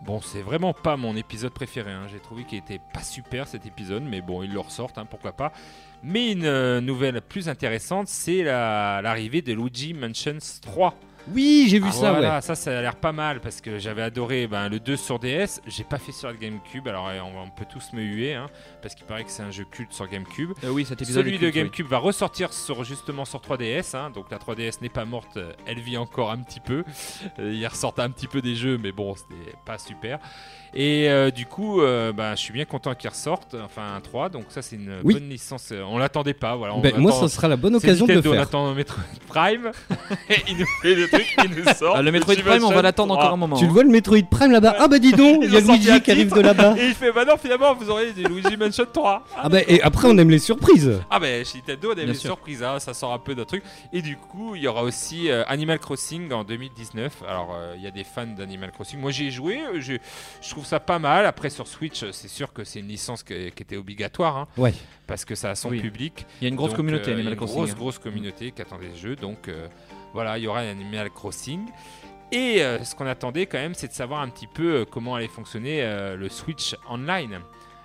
Bon, c'est vraiment pas mon épisode préféré. hein. J'ai trouvé qu'il était pas super cet épisode, mais bon, ils le ressortent, hein, pourquoi pas. Mais une euh, nouvelle plus intéressante, c'est la- l'arrivée de Luigi Mansions 3. Oui, j'ai vu Ah, ça, voilà, ouais. ça, ça a l'air pas mal parce que j'avais adoré ben, le 2 sur DS. J'ai pas fait sur le GameCube, alors euh, on, on peut tous me huer, hein, parce qu'il paraît que c'est un jeu culte sur GameCube. Euh, oui, cet épisode. Celui de culte, oui. GameCube va ressortir sur, justement sur 3DS, hein, donc la 3DS n'est pas morte, euh, elle vit encore un petit peu. Euh, ils ressortent un petit peu des jeux, mais bon, c'était pas super. Et euh, du coup, euh, bah, je suis bien content qu'ils ressortent, enfin un 3, donc ça c'est une Oui. bonne licence. euh, On l'attendait pas, voilà. on Ben, moi, attend- ça sera la bonne c'est occasion de le Nintendo, on faire. attend Metroid Prime, et il nous fait le truc, il nous sort. Ah, le Metroid Prime, on va l'attendre 3. encore un moment. Tu le hein. vois le Metroid Prime là-bas? Ah bah dis donc, Ils il y a ont sorti un Luigi qui arrive titre. de là-bas. Et il fait, bah non, finalement, vous aurez des Luigi Mansion 3. Ah bah et après on aime les surprises. Ah ben chez Nintendo on a Bien des sûr. surprises, hein, ça sort un peu d'un truc. Et du coup il y aura aussi euh, Animal Crossing en 2019. Alors euh, il y a des fans d'Animal Crossing. Moi j'y ai joué, euh, je, je trouve ça pas mal. Après sur Switch euh, c'est sûr que c'est une licence que- qui était obligatoire. hein, Ouais. Parce que ça a son Oui. public. Il y a une grosse Donc, communauté euh, il y a Animal une Crossing. grosse hein. grosse communauté qui attendait ce jeu. Donc euh, voilà, il y aura un Animal Crossing. Et euh, ce qu'on attendait quand même c'est de savoir un petit peu comment allait fonctionner euh, le Switch Online.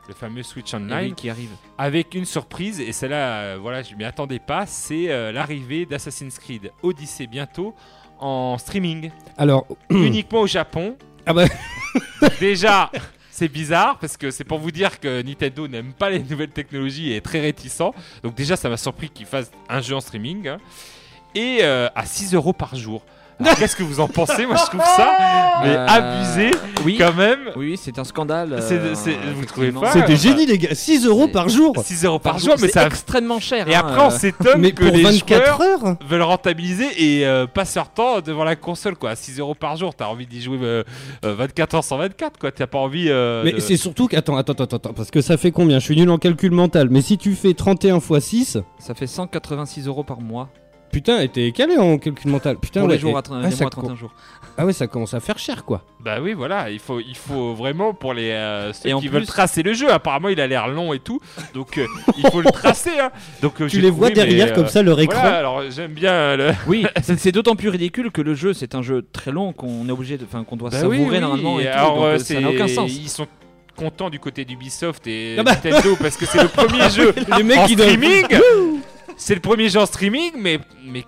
Le fameux Switch Et Online oui, qui arrive. avec une surprise, et celle-là, euh, voilà, je m'y attendais pas, c'est euh, l'arrivée d'Assassin's Creed Odyssey bientôt en streaming, Alors, uniquement au Japon. Ah bah. Déjà, c'est bizarre parce que c'est pour vous dire que Nintendo n'aime pas les nouvelles technologies et est très réticent. Donc déjà, ça m'a surpris qu'ils fassent un jeu en streaming hein. et euh, à 6 euros par jour. Qu'est-ce que vous en pensez Moi, je trouve ça mais Euh, abusé Oui. quand même. Oui, c'est un scandale. C'est- euh, c'est- vous trouvez pas c'est des génies les gars, 6 euros par jour. 6 euros par Par jour, mais c'est ça. extrêmement cher. Et hein, après, on euh, s'étonne Mais que pour les 24 joueurs heures veulent rentabiliser et euh, passent leur temps devant la console quoi. 6 euros par jour, t'as envie d'y jouer euh, euh, 24 heures sur 24 quoi. T'as pas envie. euh, Mais de- c'est surtout que. Attends, attends, attends, attends, parce que ça fait combien? Je suis nul en calcul mental. Mais si tu fais 31 x 6, Ça fait 186 euros par mois. Putain, et t'es calé en calcul mental. Putain, pour ouais, les jours et- à tra- ah, les ça mois à co- 31 jours. Ah ouais, ça commence à faire cher quoi. Bah oui, voilà. Il faut, il faut vraiment pour les euh, ceux Et qui plus- veulent tracer le jeu. Apparemment, il a l'air long et tout, donc euh, il faut le tracer. hein. Donc euh, Tu les vois trouvé, derrière euh, comme ça leur écran. Voilà, alors j'aime bien euh, le. Oui, c'est d'autant plus ridicule que le jeu, c'est un jeu très long qu'on est obligé de, enfin qu'on doit Bah savourer oui, oui. normalement. Et tout, alors donc, euh, euh, ça n'a c'est- aucun sens. Ils sont contents du côté d'Ubisoft et Ah bah. Nintendo parce que c'est le premier jeu Les mecs en qui streaming. c'est le premier jeu en streaming, mais mais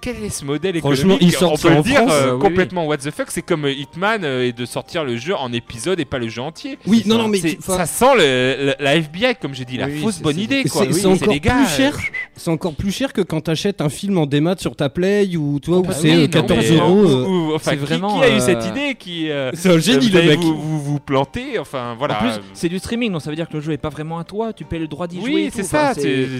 quel est ce modèle Franchement, économique ils sortent On peut le dire France. euh, Euh, oui, complètement what the fuck. C'est comme euh, Hitman euh, et de sortir le jeu en épisode et pas le jeu entier. Oui, non, ça. non, mais ça sent le- le- la FBI, comme j'ai dit, la Oui, fausse bonne idée. C'est encore les gars, plus euh, cher. C'est encore plus cher que quand t'achètes un film en démat sur ta Play ou toi où bah c'est oui, euh, non, 14 mais, euros. euh, euh, ou- ou- enfin, c'est qui- vraiment, Qui a eu euh, cette idée qui euh, C'est un génie vous le mec. Vous, vous, plantez, enfin voilà. En plus, c'est du streaming, donc ça veut dire que le jeu est pas vraiment à toi. Tu payes le droit d'y jouer. Oui, c'est ça.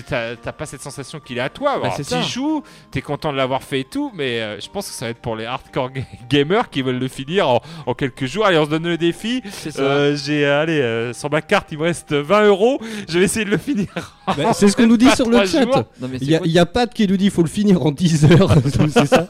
T'as pas cette sensation qu'il est à toi. Bah, ça. joues, t'es content de l'avoir fait et tout, mais euh, je pense que ça va être pour les hardcore ga- gamers qui veulent le finir en, en quelques jours. Allez, on se donne le défi. C'est ça. Euh, J'ai, euh, allez, euh, sur ma carte, il me reste 20 euros. Je vais essayer de le finir. Bah, c'est ce qu'on nous dit sur le chat. Il c'est y, a- a Pat qui nous dit il faut le finir en 10 heures. c'est ça.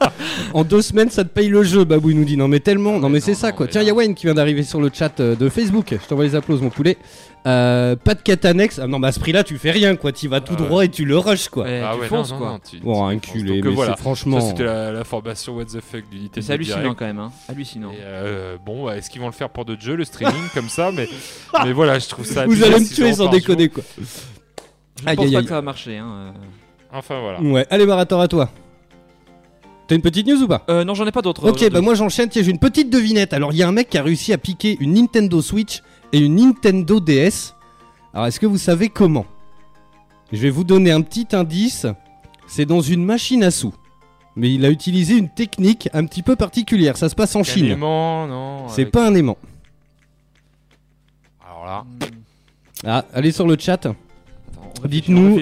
En deux semaines, ça te paye le jeu. Babou il nous dit non, mais tellement. Non, mais non, c'est ça non, quoi. Tiens, il y a Wayne qui vient d'arriver sur le chat de Facebook. Je t'envoie les applauses, mon poulet. Euh, pas de catanex. Ah non, mais à ce prix-là, tu fais rien quoi. Tu vas tout Ah droit et tu le rushes quoi. Ouais, ah tu ouais, fonces, non, quoi. non, non, tu- Bon, un tu fonces. culé, Donc, euh, mais voilà. franchement. Ça, c'était la, la formation What the fuck du Nintendo C'est hallucinant Direct. quand même, hein. Hallucinant. Et euh, bon, est-ce qu'ils vont le faire pour d'autres jeux, le streaming comme ça mais, mais voilà, je trouve ça. Vous allez me 6 tuer sans déconner jour. quoi. Je Aïe, pense aïe, pas que ça va marcher. Hein. Enfin voilà. Ouais, allez, Marator à toi. T'as une petite news ou pas? Euh, non, j'en ai pas d'autres. Ok, bah moi j'enchaîne. Tiens, j'ai une petite devinette. Alors, il y a un mec qui a réussi à piquer une Nintendo Switch et une Nintendo DS. Alors, est-ce que vous savez comment? Je vais vous donner un petit indice. C'est dans une machine à sous. Mais il a utilisé une technique un petit peu particulière. Ça se passe en Chine. Élément, non. C'est avec- pas un aimant. Alors là, Ah, allez sur le chat. Dites-nous.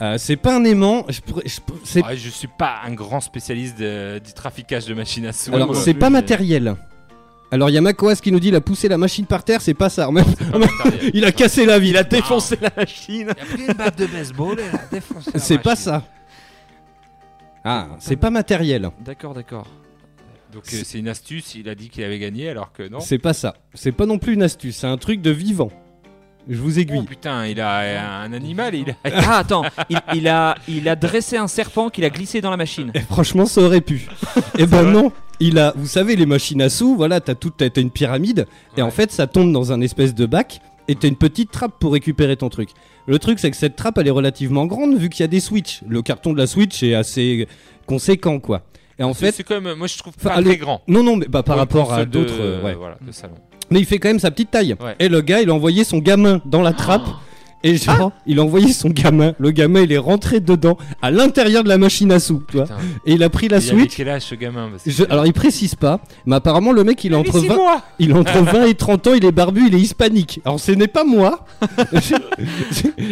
Euh, c'est pas un aimant. Je je c'est- ouais, je suis pas un grand spécialiste de- du traficage de machines à sous. Alors, c'est pas matériel. Alors, il y a Makoas qui nous dit il a poussé la machine par terre. C'est pas ça. Même- il a cassé la vie. Il a défoncé la machine. Il a pris une batte de baseball et il a défoncé la C'est pas ça. Ah, c'est pas matériel. D'accord, d'accord. Donc euh, c'est une astuce, il a dit qu'il avait gagné alors que non. C'est pas ça. C'est pas non plus une astuce. C'est un truc de vivant. Je vous Oh aiguille. putain, il a un animal, il a... Ah, attends, il, il a, il a dressé un serpent qu'il a glissé dans la machine. Et franchement, ça aurait pu. Et ben non. Il a, vous savez, les machines à sous. Voilà, t'as tout, t'as une pyramide. Et en fait, ça tombe dans un espèce de bac. Et t'as une petite trappe pour récupérer ton truc. Le truc, c'est que cette trappe, elle est relativement grande vu qu'il y a des switches. Le carton de la switch est assez conséquent, quoi. Et en C'est- fait, c'est quand même, moi je trouve pas très grand. non, non, mais bah, par rapport à d'autres, euh, ouais. voilà, de salon. Mais il fait quand même sa petite taille. Ouais. Et le gars, il a envoyé son gamin dans la trappe. Et genre, il a envoyé son gamin. Le gamin, il est rentré dedans, à l'intérieur de la machine à sous. Putain. Et il a pris la Il Switch. quel âge ce gamin parce que- Je- alors, il précise pas, mais apparemment, le mec, il est Il avait entre six 20, mois. il est entre 20 et 30 ans, il est barbu, il est hispanique. Alors, ce n'est pas moi.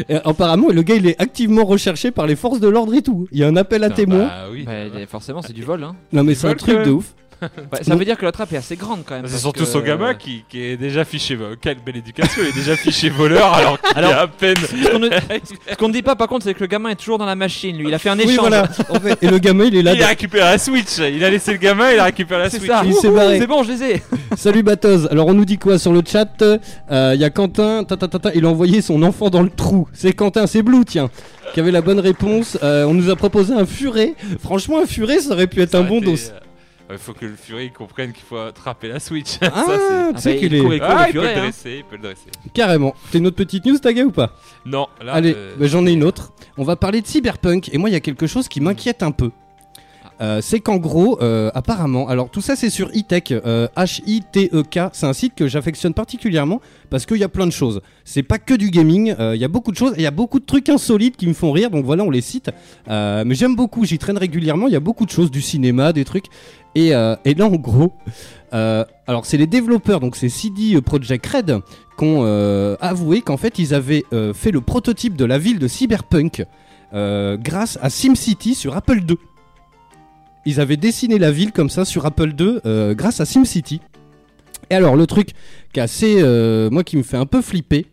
Apparemment, le gars, il est activement recherché par les forces de l'ordre et tout. Il y a un appel à témoins. bah oui. Bah, forcément, c'est du vol. Hein. non, mais c'est un truc de ouf. Ouais, ça veut dire que la trappe est assez grande quand même. C'est surtout que- son gamin qui, qui est déjà fiché. Quelle belle éducation, il est déjà fiché voleur alors qu'il Alors- a à peine. Ce qu'on ne, ce qu'on ne dit pas par contre, c'est que le gamin est toujours dans la machine. Lui, il a fait un échange. Oui, voilà. En fait, et le gamin, il est là. Il a récupéré la Switch. Il a laissé le gamin, il a récupéré la C'est Switch. ça. Il s'est Wouhou, barré. C'est bon, je les ai. Salut Batoz. Alors on nous dit quoi sur le chat? Euh, Il y a Quentin, ta, ta, ta, ta, il a envoyé son enfant dans le trou. C'est Quentin, c'est Blue, tiens, qui avait la bonne réponse. Euh, on nous a proposé un furet. Franchement, un furet, ça aurait pu être Ça un bon été, dos. euh, Il faut que le Fury comprenne qu'il faut attraper la Switch. Ah, Ça, c'est- tu sais bah, qu'il il court, est il court. Ah, le il peut Fury, le hein. dresser, il peut le dresser. carrément. T'as une autre petite news, Taga ou pas? Non, là. Allez, euh, bah, j'en ai une autre. On va parler de cyberpunk. Et moi, il y a quelque chose qui m'inquiète un peu. Euh, c'est qu'en gros, euh, apparemment, alors tout ça c'est sur e-tech, euh, H-I-T-E-K, c'est un site que j'affectionne particulièrement parce qu'il y a plein de choses. C'est pas que du gaming, euh, il y a beaucoup de choses il y a beaucoup de trucs insolites qui me font rire, donc voilà, on les cite. Mais j'aime beaucoup, j'y traîne régulièrement, il y a beaucoup de choses, du cinéma, des trucs. Et, et là, en gros, alors c'est les développeurs, donc c'est CD Projekt Red, qui ont avoué qu'en fait ils avaient fait le prototype de la ville de Cyberpunk grâce à SimCity sur Apple II. Ils avaient dessiné la ville comme ça sur Apple II euh, grâce à SimCity. Et alors le truc qui est assez, euh, moi qui me fait un peu flipper.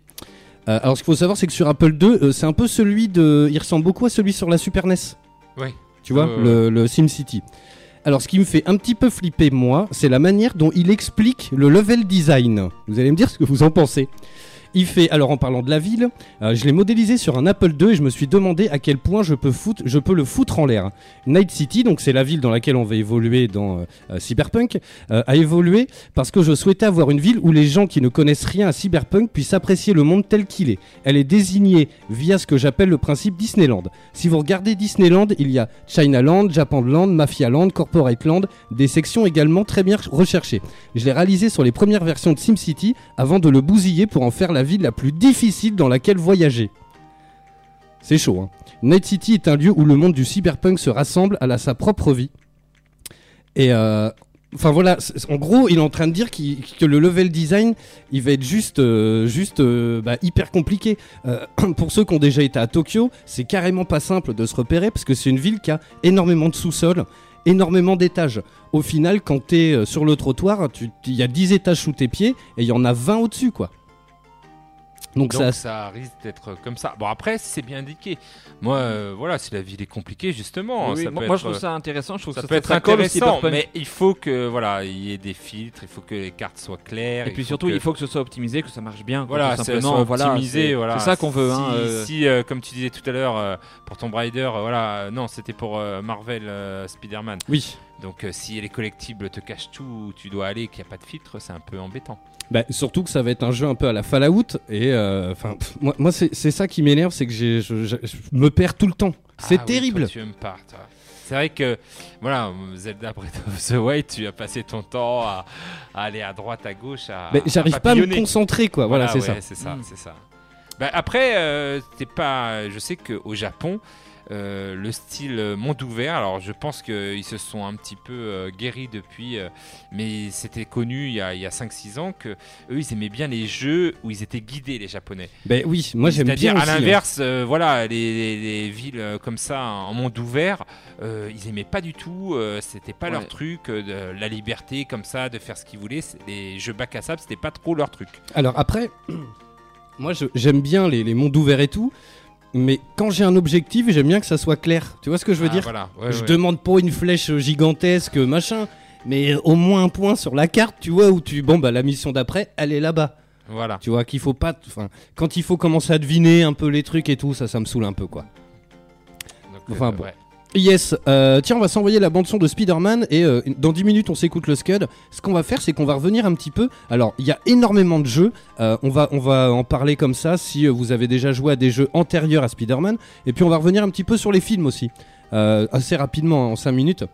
euh, alors ce qu'il faut savoir c'est que sur Apple II, c'est un peu celui de, il ressemble beaucoup à celui sur la Super NES. Ouais. Tu vois, le SimCity. Alors ce qui me fait un petit peu flipper moi, c'est la manière dont il explique le level design. Vous allez me dire ce que vous en pensez. Il fait, alors en parlant de la ville, euh, je l'ai modélisé sur un Apple II et je me suis demandé à quel point je peux, le foutre en l'air. Night City, donc c'est la ville dans laquelle on va évoluer dans euh, euh, Cyberpunk, a évolué parce que je souhaitais avoir une ville où les gens qui ne connaissent rien à Cyberpunk puissent apprécier le monde tel qu'il est. Elle est désignée via ce que j'appelle le principe Disneyland. Si vous regardez Disneyland, il y a Chinaland, Japanland, Mafialand, Corporateland, des sections également très bien recherchées. Je l'ai réalisé sur les premières versions de SimCity avant de le bousiller pour en faire la ville la plus difficile dans laquelle voyager. C'est chaud. Hein. Night City est un lieu où le monde du cyberpunk se rassemble à la, sa propre vie. Et euh, enfin voilà, en gros, il est en train de dire que le level design, il va être juste, euh, juste euh, bah, hyper compliqué. Pour ceux qui ont déjà été à Tokyo, c'est carrément pas simple de se repérer parce que c'est une ville qui a énormément de sous-sols, énormément d'étages. Au final, quand tu es sur le trottoir, il y a 10 étages sous tes pieds et il y en a 20 au-dessus, quoi. Donc, Donc ça, ça risque d'être comme ça. Bon après c'est bien indiqué. Moi euh, voilà si la ville est compliquée justement. Oui, ça moi, peut moi, être, je trouve ça intéressant. Je trouve ça que peut être ça colle au intéressant, mais il faut que voilà il y ait des filtres, il faut que les cartes soient claires. Et puis surtout, que- il faut que ce soit optimisé, que ça marche bien. quoi, voilà, simplement. Voilà, optimisé, c'est voilà. c'est ça qu'on veut. Si, hein, euh, si, euh, comme tu disais tout à l'heure euh, pour Tomb Raider, euh, voilà, euh, non, c'était pour euh, Marvel euh, Spider-Man. oui. Donc euh, si les collectibles te cachent tout, tu dois aller, qu'il n'y a pas de filtre, c'est un peu embêtant. Bah, surtout que ça va être un jeu un peu à la Fallout et euh, enfin pff, moi, moi c'est c'est ça qui m'énerve c'est que je, je- je me perds tout le temps c'est Ah oui, terrible toi, tu aimes pas, toi. C'est vrai que, voilà, Zelda Breath of the Wild, tu as passé ton temps à, à aller à droite, à gauche, à. Mais j'arrive pas à me concentrer, quoi. Voilà, c'est ça. C'est ça, Mm. c'est ça. Bah, après, euh, pas. Je sais qu'au Japon, euh, le style monde ouvert, alors je pense qu'ils se sont un petit peu euh, guéris depuis, euh, mais c'était connu il y a, a 5-6 ans que eux ils aimaient bien les jeux où ils étaient guidés, les Japonais. Ben oui, moi j'aime C'est-à-dire bien. à aussi, hein. l'inverse, voilà, les, les- les villes comme ça en monde ouvert, ils aimaient pas du tout. c'était pas Ouais. leur truc, de la liberté comme ça, de faire ce qu'ils voulaient. Les jeux bac à sable, c'était pas trop leur truc. Alors après, moi j'aime bien les, les mondes ouverts et tout, mais quand j'ai un objectif, j'aime bien que ça soit clair. Tu vois ce que je veux Ah, dire voilà, ouais, Je ouais. demande pas une flèche gigantesque, machin, mais au moins un point sur la carte, tu vois, où tu. Bon, bah la mission d'après, elle est là-bas. Voilà. Tu vois, qu'il faut pas. Enfin, quand il faut commencer à deviner un peu les trucs et tout, ça, ça me saoule un peu, quoi. Donc, Enfin, euh, bon. ouais. Yes, euh, tiens, on va s'envoyer la bande-son de Spider-Man et euh, dans 10 minutes on s'écoute le Scud. Ce qu'on va faire, c'est qu'on va revenir un petit peu. Alors, il y a énormément de jeux, euh, on, va, on va en parler comme ça si euh, vous avez déjà joué à des jeux antérieurs à Spider-Man. Et puis on va revenir un petit peu sur les films aussi, assez rapidement, en 5 minutes.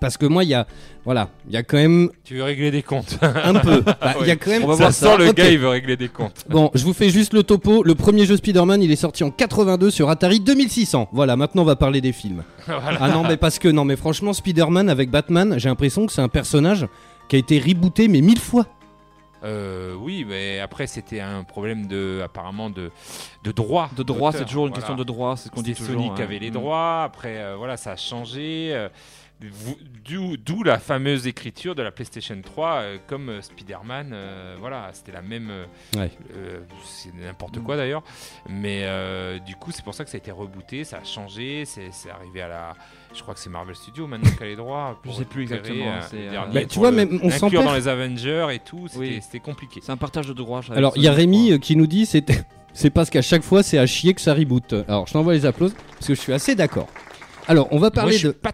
Parce que moi, il y a, voilà, il y a quand même Tu veux régler des comptes un peu. Bah, Il y a quand même. On va Ça voir sent ça. le gars, il veut régler des comptes. Bon, je vous fais juste le topo. Le premier jeu Spider-Man, il est sorti en 82 sur Atari 2600. Voilà, maintenant on va parler des films. Voilà. Ah non, mais parce que, non, mais franchement, Spider-Man avec Batman, j'ai l'impression que c'est un personnage qui a été rebooté, mais mille fois. Euh, oui, mais après, c'était un problème de, apparemment de, de droit. De droit, c'est toujours une Voilà. question de droit, c'est ce qu'on dit. Sony qui hein. avait les Mm. droits. Après, euh, voilà, ça a changé. euh, D'où la fameuse écriture de la PlayStation 3, euh, comme euh, Spider-Man. euh, voilà, c'était la même. euh, Ouais. euh, c'est n'importe quoi d'ailleurs. Mais euh, du coup, c'est pour ça que ça a été rebooté, ça a changé. C'est arrivé à la. Je crois que c'est Marvel Studios maintenant qui a les droits. pour Je sais plus exactement, euh, euh, Bah, tu vois, le- même on s'en dans les Avengers et tout. C'était Oui. compliqué. C'est un partage de droit. avec Alors, il y a je Rémi qui nous dit c'est c'est parce qu'à chaque fois, c'est à chier que ça reboot. Alors, je t'envoie les applauses parce que je suis assez d'accord. Alors, on va Moi, parler je suis de. pas.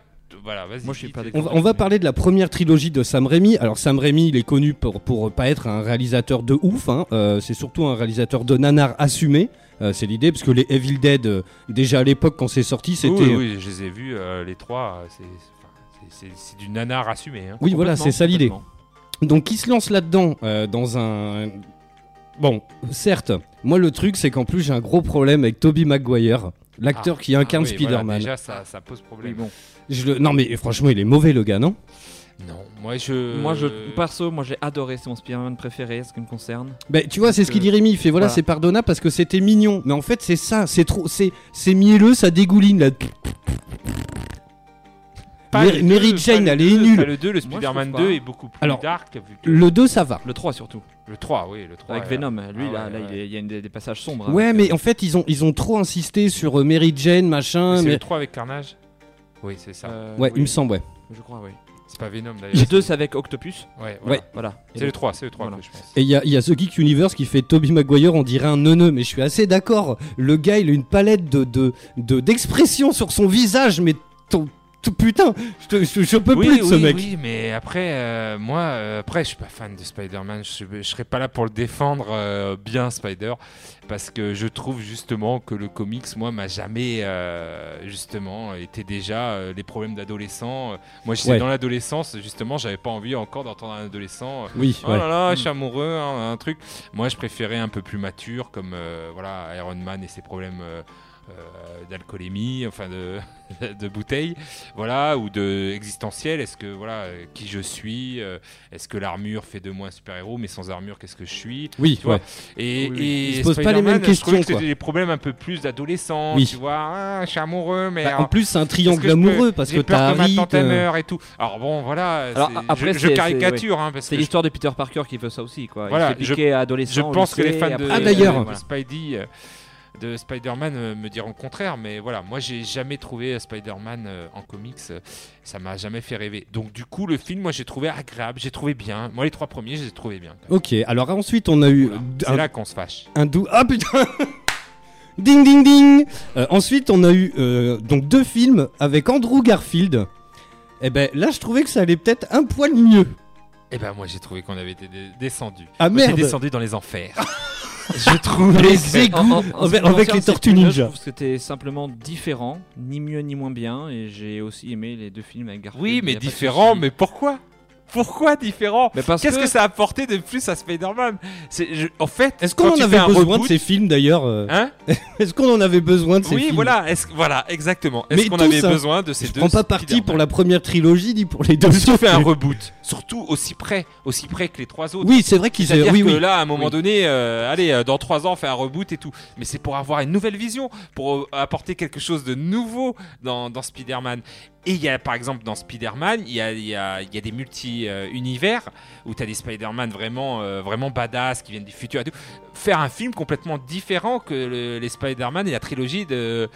Voilà, vas-y. Moi, je suis dis, pas t'es- On va, on va parler de la première trilogie de Sam Raimi. Alors Sam Raimi, il est connu pour pour pas être un réalisateur de ouf. hein. Euh, c'est surtout un réalisateur de nanar assumé. Euh, c'est l'idée parce que les Evil Dead, euh, déjà à l'époque quand c'est sorti, c'était. Oui, oui, je les ai vus, euh, les trois. c'est- enfin, c'est- C'est c'est du nanar assumé. hein. Oui, voilà, c'est ça l'idée. Donc il se lance là-dedans euh, dans un. Bon, certes, moi le truc c'est qu'en plus j'ai un gros problème avec Tobey Maguire, l'acteur Ah, qui incarne ah oui, voilà, Spider-Man. déjà, ça, ça pose problème. Oui, bon. Je le- Non mais franchement il est mauvais le gars, non? Non, moi je. Moi, je, perso, moi j'ai adoré, c'est mon Spider-Man préféré, ce qui me concerne. Ben, tu vois, c'est ce qu'il dit Rémi. Il fait voilà, voilà. c'est pardonnable parce que c'était mignon. Mais en fait, c'est ça, c'est trop, c'est, c'est mielleux, ça dégouline là. Pas Mary- Jane, elle le est nulle. le 2, le Spider-Man trouve 2 pas. est beaucoup plus Alors, dark. Vu que... Le 2, ça va. Le 3 surtout. Le 3, oui, le 3. Avec euh, Venom. Lui, ah là, ouais, là, ouais. il y a des, des passages sombres. hein. Ouais, mais en fait, ils ont, ils ont trop insisté sur euh, Mary Jane, machin. C'est mais- le 3 avec Carnage Oui, c'est ça. Euh, Ouais, oui, il me semble, ouais. Je crois, oui. C'est pas Venom Le d'ailleurs. 2, c'est avec Octopus. Ouais, voilà. Ouais. Voilà. C'est le 3, c'est le 3 Voilà. que je pense. Et il y a, il y a The Geek Universe qui fait Toby Maguire, on dirait un neuneu, mais je suis assez d'accord. Le gars, il a une palette de, de, de- d'expression sur son visage, mais ton- putain, je, te- je- je peux oui, plus de ce mec. Oui, mais après, euh, moi, euh, après, je suis pas fan de Spider-Man. Je, je serais pas là pour le défendre euh, bien, Spider, parce que je trouve justement que le comics, moi, m'a jamais justement été déjà les problèmes d'adolescent. Moi, j'étais Ouais. dans l'adolescence, justement, j'avais pas envie encore d'entendre un adolescent. Oui, Oh ouais. là là, je suis amoureux, hein, un truc. Moi, je préférais un peu plus mature, comme voilà Iron Man et ses problèmes d'alcoolémie, enfin de, de bouteille, voilà, ou de existentiel. Est-ce que voilà, euh, qui je suis euh, Est-ce que l'armure fait de moi un super héros, mais sans armure, qu'est-ce que je suis? Oui, Tu vois, ouais. Et, Oui, oui. et Il se pose pas les mêmes Je questions, que c'était quoi. des problèmes un peu plus d'adolescents. Oui. Tu vois, Ah, je suis amoureux, mais Bah, alors, en plus, c'est un triangle que je peux- amoureux parce que t'as meure et tout. Alors bon, voilà. Alors, c'est- après, je, je caricature, hein, parce C'est je l'histoire de Peter Parker qui veut ça aussi, quoi. Voilà, il fait piquer à adolescent. Je pense que les fans de, Ah, d'ailleurs. de Spidey, euh, de Spider-Man euh, me diront le contraire, mais voilà, moi j'ai jamais trouvé euh, Spider-Man euh, en comics, ça m'a jamais fait rêver. Donc du coup, le film, moi j'ai trouvé agréable, j'ai trouvé bien. Moi les trois premiers, je les ai trouvés bien. Ok, alors ensuite, on a eu Voilà. C'est là qu'on se fâche. un dou. Ah putain Ding ding ding Euh, Ensuite, on a eu euh, donc deux films avec Andrew Garfield. Et ben là, je trouvais que ça allait peut-être un poil mieux. Et ben moi j'ai trouvé qu'on avait été descendu. Ah j'ai merde descendu dans les enfers. je trouve. Les égouts avec, les tortues ninja. Je trouve que c'était simplement différent, ni mieux ni moins bien, et j'ai aussi aimé les deux films avec Garfield. Oui, mais différent, mais pourquoi? Pourquoi différent Mais parce Qu'est-ce que... que ça a apporté de plus à Spider-Man En fait, Est-ce qu'on en avait besoin de ces films d'ailleurs euh, Hein Est-ce qu'on en avait besoin de ces Oui, films voilà, est-ce que- voilà, exactement. Mais Est-ce qu'on avait besoin de ces Je deux prends pas parti pour la première trilogie ni pour les deux Si tu fais un reboot, surtout aussi près, aussi près que les trois autres. Oui, c'est vrai qu'ils C'est-à-dire oui, que oui. là, à un moment Oui. donné, euh, allez, euh, dans trois ans, on fait un reboot et tout. Mais c'est pour avoir une nouvelle vision, pour euh, apporter quelque chose de nouveau dans, dans Spider-Man. Et il y a, par exemple, dans Spider-Man, il y a, des multi-univers où tu as des Spider-Man vraiment, euh, vraiment badass qui viennent du futur et tout. Faire un film complètement différent que le- les Spider-Man et la trilogie de,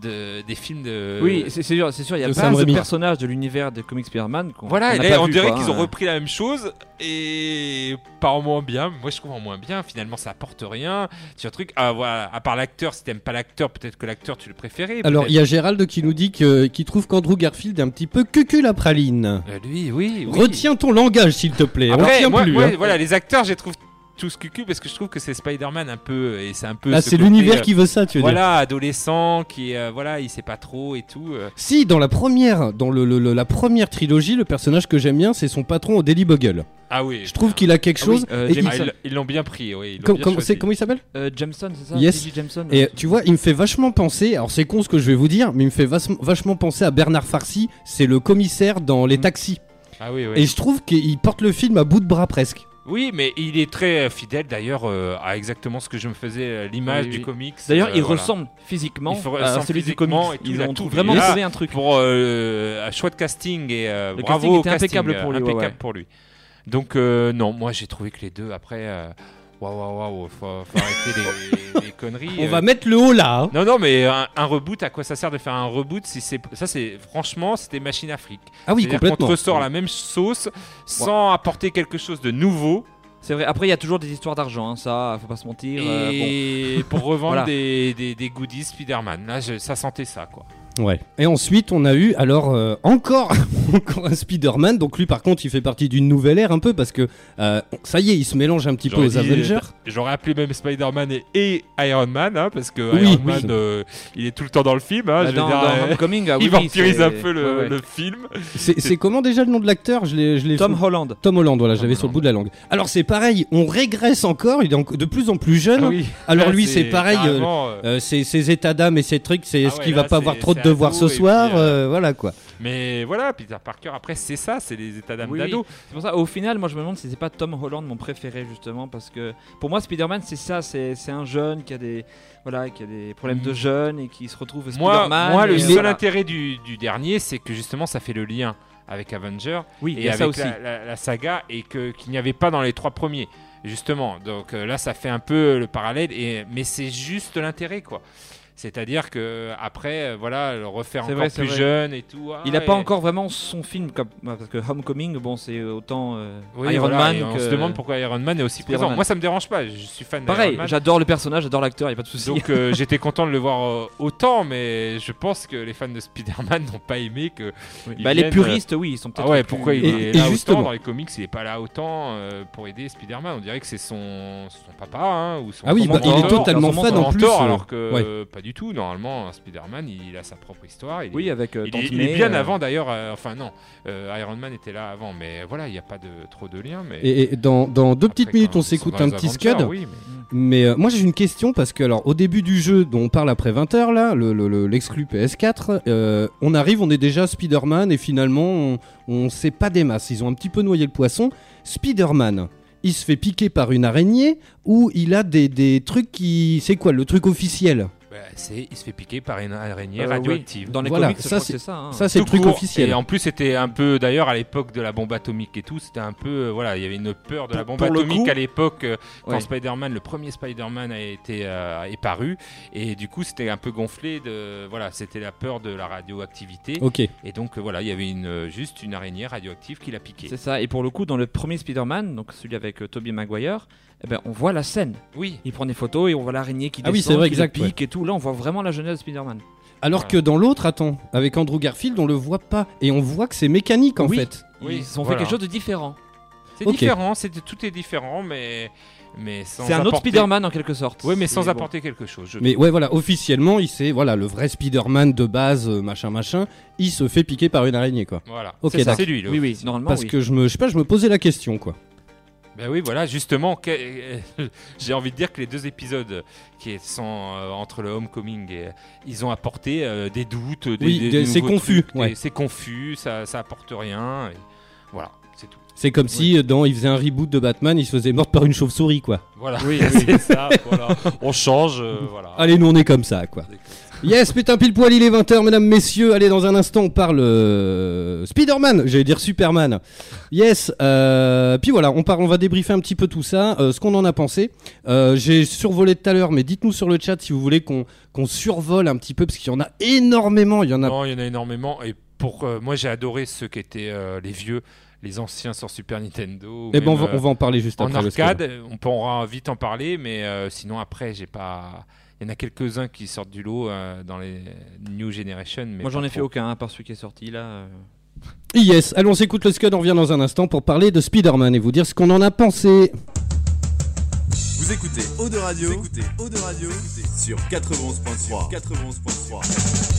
de- des films de. Oui, c'est sûr, c'est sûr, il y a de Sam de personnages de l'univers des comics Spider-Man. qu'on- Voilà, qu'on et n'a là, pas on vu, dirait qu'ils ont repris la même chose et pas en moins bien. Moi, je trouve en moins bien. Finalement, ça apporte rien. Sur un truc, ah, voilà, à part l'acteur, si t'aimes pas l'acteur, peut-être que l'acteur tu le préférais. Alors, il y a Gérald qui nous dit que- qu'il trouve qu'Andrew Garfield est un petit peu cucul la praline. Euh, lui, oui, oui. Retiens ton langage, s'il te plaît. On Après, moi, plus. moi, hein. voilà, les acteurs, je les trouve tous cucu parce que je trouve que c'est Spider-Man un peu et c'est un peu. Ah, ce c'est l'univers euh, qui veut ça, tu veux dire. Voilà, adolescent qui, euh, voilà, il sait pas trop et tout. euh. Si, dans la première, dans le, le- le- la première trilogie, le personnage que j'aime bien, c'est son patron au Daily Bugle. Ah oui. Je trouve qu'il a quelque Ah oui, chose. euh, et Jameson. Il- ils- ils l'ont bien pris, oui. ils com- bien com- comment il s'appelle Euh, Jameson, c'est ça Yes. Jameson. Et tu vois, il me fait vachement penser. Alors c'est con ce que je vais vous dire, mais il me fait vachement, vachement penser à Bernard Farcy. C'est le commissaire dans Les Taxis. Ah oui, oui. Et je trouve qu'il porte le film à bout de bras presque. Oui, mais il est très euh, fidèle d'ailleurs euh, à exactement ce que je me faisais euh, l'image Oui, du oui. comics. D'ailleurs, euh, il voilà. ressemble physiquement Il faut- à ressemble celui du comics. physiquement et Ils ont tout. vraiment là, trouvé un truc. pour euh, un choix de casting et euh, Le bravo casting était casting, impeccable pour lui, ouais, impeccable ouais. pour lui. Donc non, moi j'ai trouvé que les deux après, waouh waouh waouh, faut, faut arrêter les, les conneries. On euh. va mettre le haut là. hein. Non non, mais un, un reboot, à quoi ça sert de faire un reboot si c'est ça c'est franchement c'était machine afrique. Ah oui, complètement. ressort la même sauce sans apporter quelque chose de nouveau C'est vrai. Après, il y a toujours des histoires d'argent, hein, ça, faut pas se mentir. euh, bon. et pour revendre Voilà. des, des, des goodies Spider-Man. Là, je- ça sentait ça quoi. Ouais. Et ensuite, on a eu alors euh, encore, encore un Spider-Man. Donc lui, par contre, il fait partie d'une nouvelle ère un peu parce que euh, ça y est, il se mélange un petit peu aux dit- Avengers. J'aurais appelé même Spider-Man et, et Iron Man, hein, parce que Oui, Iron oui. Man, euh, il est tout le temps dans le film. hein, Bah, je veux dans, dire, dans euh, Homecoming, ah oui, il vampirise un peu le, ouais, ouais. le film. C'est comment déjà le nom de l'acteur? Je l'ai, Tom fou- Holland. Tom Holland, voilà, j'avais sur le bout de la langue. Alors c'est pareil, on régresse encore, il est en- de plus en plus jeune. Ah oui. Alors lui, c'est pareil. ses, états d'âme et ses trucs, c'est Ah ce là, va pas avoir trop de ado, ce puis, soir, euh, euh, voilà quoi. Mais voilà, Peter Parker, après, c'est ça, c'est les états d'âme Oui, d'ado. C'est pour ça, au final, moi je me demande si c'est pas Tom Holland mon préféré justement parce que pour moi Spider-Man c'est ça, c'est un jeune qui a des voilà qui a des problèmes de jeune et qui se retrouve Moi, Spider-Man. moi, le et seul voilà. intérêt du, du dernier, c'est que justement, ça fait le lien avec Avenger oui, et avec ça aussi. La, la- la saga et que qu'il n'y avait pas dans les trois premiers. Justement, donc euh, là, ça fait un peu le parallèle, et, mais c'est juste l'intérêt, quoi. C'est-à-dire que après, euh, voilà, le refaire encore vrai, plus vrai. jeune et tout. ah, Il a pas encore vraiment son film comme bah, parce que Homecoming bon c'est autant euh, Oui, Iron voilà, Man on se demande pourquoi Iron Man est aussi Spider-Man. présent. Moi, ça me dérange pas. Je suis fan Pareil, j'adore le personnage, j'adore l'acteur, il y a pas de souci. Donc euh, j'étais content de le voir euh, autant, mais je pense que les fans de Spider-Man n'ont pas aimé que. Oui. Bah, les puristes oui, ils sont peut-être Ah ouais, plus- pourquoi il Et- est et là justement. autant dans les comics Il est pas là autant euh, pour aider Spider-Man. On dirait que c'est son, son papa hein, ou son Ah oui, bah, il est totalement fan en plus, alors que pas du tout. Normalement, Spider-Man, il a sa propre histoire. Il est- Oui, avec euh, il, est, il est May, bien euh, avant d'ailleurs. euh, enfin non, euh, Iron Man était là avant, mais voilà, il n'y a pas de trop de liens. Mais Et, et dans, dans deux après, petites minutes, on s'écoute un petit scud. oui, mais- Mais moi j'ai une question parce que alors au début du jeu dont on parle après 20h là, le- le- le- l'exclu PS4, euh, on arrive, on est déjà Spider-Man et finalement on, on sait pas des masses. Ils ont un petit peu noyé le poisson. Spider-Man, il se fait piquer par une araignée ou il a des, des trucs qui... C'est quoi le truc officiel? Bah, il se fait piquer par une araignée euh, oui, radioactive. Dans les Voilà, comics, je ça, c'est- ça. hein. Ça c'est le truc court. officiel. Et en plus, c'était un peu, d'ailleurs, à l'époque de la bombe atomique et tout, c'était un peu, euh, voilà, il y avait une peur de la bombe atomique coup- à l'époque euh, quand Ouais. Spider-Man, le premier Spider-Man a été euh, est paru, et du coup, c'était un peu gonflé de, voilà, c'était la peur de la radioactivité, Ok. et donc euh, voilà, il y avait une juste une araignée radioactive qui l'a piqué. C'est ça. Et pour le coup, dans le premier Spider-Man, donc celui avec euh, Tobey Maguire, eh ben, on voit la scène. Oui. Il prend des photos et on voit l'araignée qui Ah oui, descend, c'est vrai, qui le pique et tout. Là, on voit vraiment la jeunesse de Spider-Man. Alors que dans l'autre, attends, avec Andrew Garfield, on le voit pas et on voit que c'est mécanique en Oui. fait. Oui, Ils ont voilà. fait quelque chose de différent. C'est différent, c'est tout est différent, mais mais sans C'est un autre Spider-Man en quelque sorte. Oui, mais sans bon. apporter quelque chose. je Mais ouais, voilà, officiellement, il c'est voilà le vrai Spider-Man de base, euh, machin, machin. Il se fait piquer par une araignée, quoi. Voilà. Ok, c'est ça, d'accord. c'est lui. le Oui, oui, normalement. Parce oui. que je me, je sais pas, je me posais la question, quoi. Ben oui, voilà, justement, que- j'ai envie de dire que les deux épisodes qui sont euh, entre le Homecoming et ils ont apporté euh, des doutes, des, Oui, des- des- des c'est nouveaux confus, trucs, ouais. c'est confus, ça, ça apporte rien. et voilà, c'est tout. C'est comme si euh, dans, il faisait un reboot de Batman, il se faisait mordre par une chauve-souris, quoi. Voilà, Oui, c'est ça. Voilà. On change, euh, voilà. Allez, nous on est comme ça, quoi. Yes, putain, pile poil, il est 20h, mesdames, messieurs. Allez, dans un instant, on parle euh, Spider-Man, j'allais dire Superman. Yes, euh, puis voilà, on, parle, on va débriefer un petit peu tout ça, euh, ce qu'on en a pensé. Euh, J'ai survolé tout à l'heure, mais dites-nous sur le chat si vous voulez qu'on qu'on survole un petit peu, parce qu'il y en a énormément. Il y en a. Non, il y en a énormément. Et pour moi, j'ai adoré ceux qui étaient les vieux, les anciens sur Super Nintendo. Eh ben, on va, euh, on va en parler juste en après. le arcade, on pourra vite en parler, mais euh, sinon après, j'ai pas. Il y en a quelques-uns qui sortent du lot euh, dans les New Generation. Mais Moi j'en ai fait aucun, à part celui qui est sorti là. euh. Yes, allons, on s'écoute le Scud, on revient dans un instant pour parler de Spider-Man et vous dire ce qu'on en a pensé. Vous écoutez Eau de Radio, vous écoutez Eau de Radio sur 91.3. 91.3.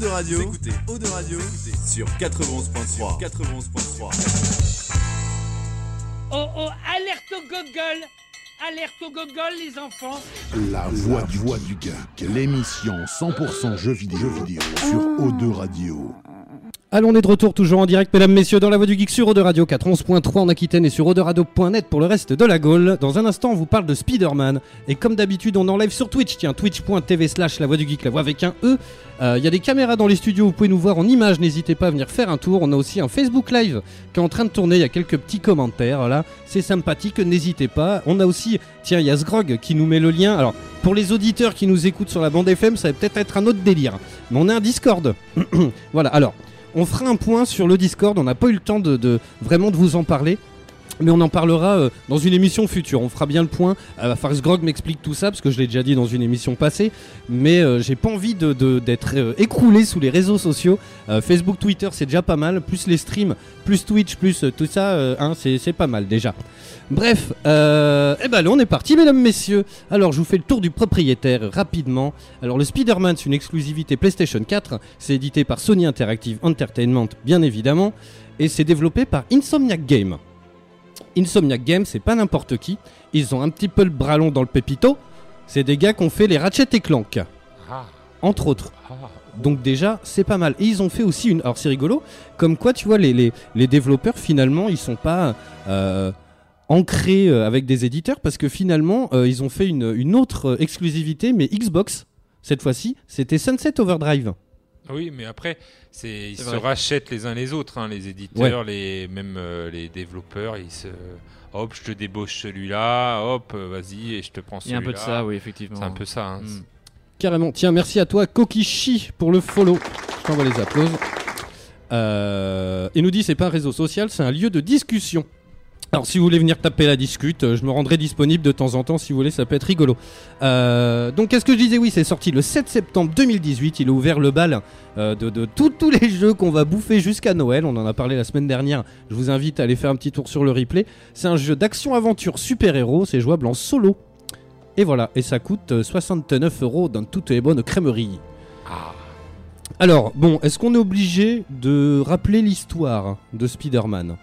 de Radio, vous écoutez. Eau de Radio. Sur 91.3. 91.3. Oh oh, alerte au gogol Alerte au gogol, les enfants. La voix du, voix du geek, l'émission 100% jeux vidéo, jeux vidéo. Sur O2 Radio. Allons, on est de retour toujours en direct, mesdames, messieurs, dans la voix du geek sur Radio 411.3 en Aquitaine et sur Radio.net pour le reste de la Gaule. Dans un instant, on vous parle de Spider-Man. Et comme d'habitude, on en live sur Twitch. Tiens, twitch.tv slash la voix du geek, la voix avec un E. Euh, Il y a des caméras dans les studios, vous pouvez nous voir en images, n'hésitez pas à venir faire un tour. On a aussi un Facebook Live qui est en train de tourner, il y a quelques petits commentaires là, c'est sympathique, n'hésitez pas. On a aussi, tiens, il y a Sgrog qui nous met le lien. Alors, pour les auditeurs qui nous écoutent sur la bande FM, ça va peut-être être un autre délire. Mais on a un Discord. voilà, alors, on fera un point sur le Discord, on n'a pas eu le temps de, vraiment de vous en parler. Mais on en parlera euh, dans une émission future. On fera bien le point. Euh, Grog m'explique tout ça parce que je l'ai déjà dit dans une émission passée. Mais euh, j'ai pas envie d'être euh, écroulé sous les réseaux sociaux. Facebook, Twitter, c'est déjà pas mal. Plus les streams, plus Twitch, plus tout ça, hein, c'est pas mal déjà. Bref, eh ben allez, on est parti, mesdames, messieurs. Alors, je vous fais le tour du propriétaire rapidement. Alors, le Spider-Man, c'est une exclusivité PlayStation 4. C'est édité par Sony Interactive Entertainment, bien évidemment. Et c'est développé par Insomniac Game. Insomniac Game, c'est pas n'importe qui. Ils ont un petit peu le bras long dans le pépito. C'est des gars qui ont fait les Ratchet et Clank, Ah, entre autres. ah. Donc déjà, c'est pas mal. Et ils ont fait aussi une... Alors c'est rigolo, comme quoi, tu vois, les, les, les développeurs, finalement, ils sont pas euh, ancrés euh, avec des éditeurs, parce que finalement, euh, ils ont fait une, une autre exclusivité, mais Xbox, cette fois-ci, c'était Sunset Overdrive. Oui, mais après, c'est ils C'est se vrai. rachètent les uns les autres, hein, les éditeurs, les même euh, les développeurs, ils se hop, je te débauche celui-là, hop, euh, vas-y et je te prends Il y a celui-là. un peu de ça, oui, effectivement. C'est un peu ça. hein. Mm. Carrément. Tiens, merci à toi, Kokishi, pour le follow. Je t'envoie les applauses. Euh, et nous dit c'est pas un réseau social, c'est un lieu de discussion. Alors si vous voulez venir taper la discute, euh, je me rendrai disponible de temps en temps si vous voulez, ça peut être rigolo. Euh, donc qu'est-ce que je disais Oui, c'est sorti le 7 septembre 2018, il a ouvert le bal euh, de, de tous- tous les jeux qu'on va bouffer jusqu'à Noël, on en a parlé la semaine dernière, je vous invite à aller faire un petit tour sur le replay. C'est un jeu d'action-aventure super-héros, c'est jouable en solo. Et voilà, et ça coûte euh, 69 euros dans toutes les bonnes crèmeries. Ah. Alors, bon, est-ce qu'on est obligé de rappeler l'histoire de Spider-Man?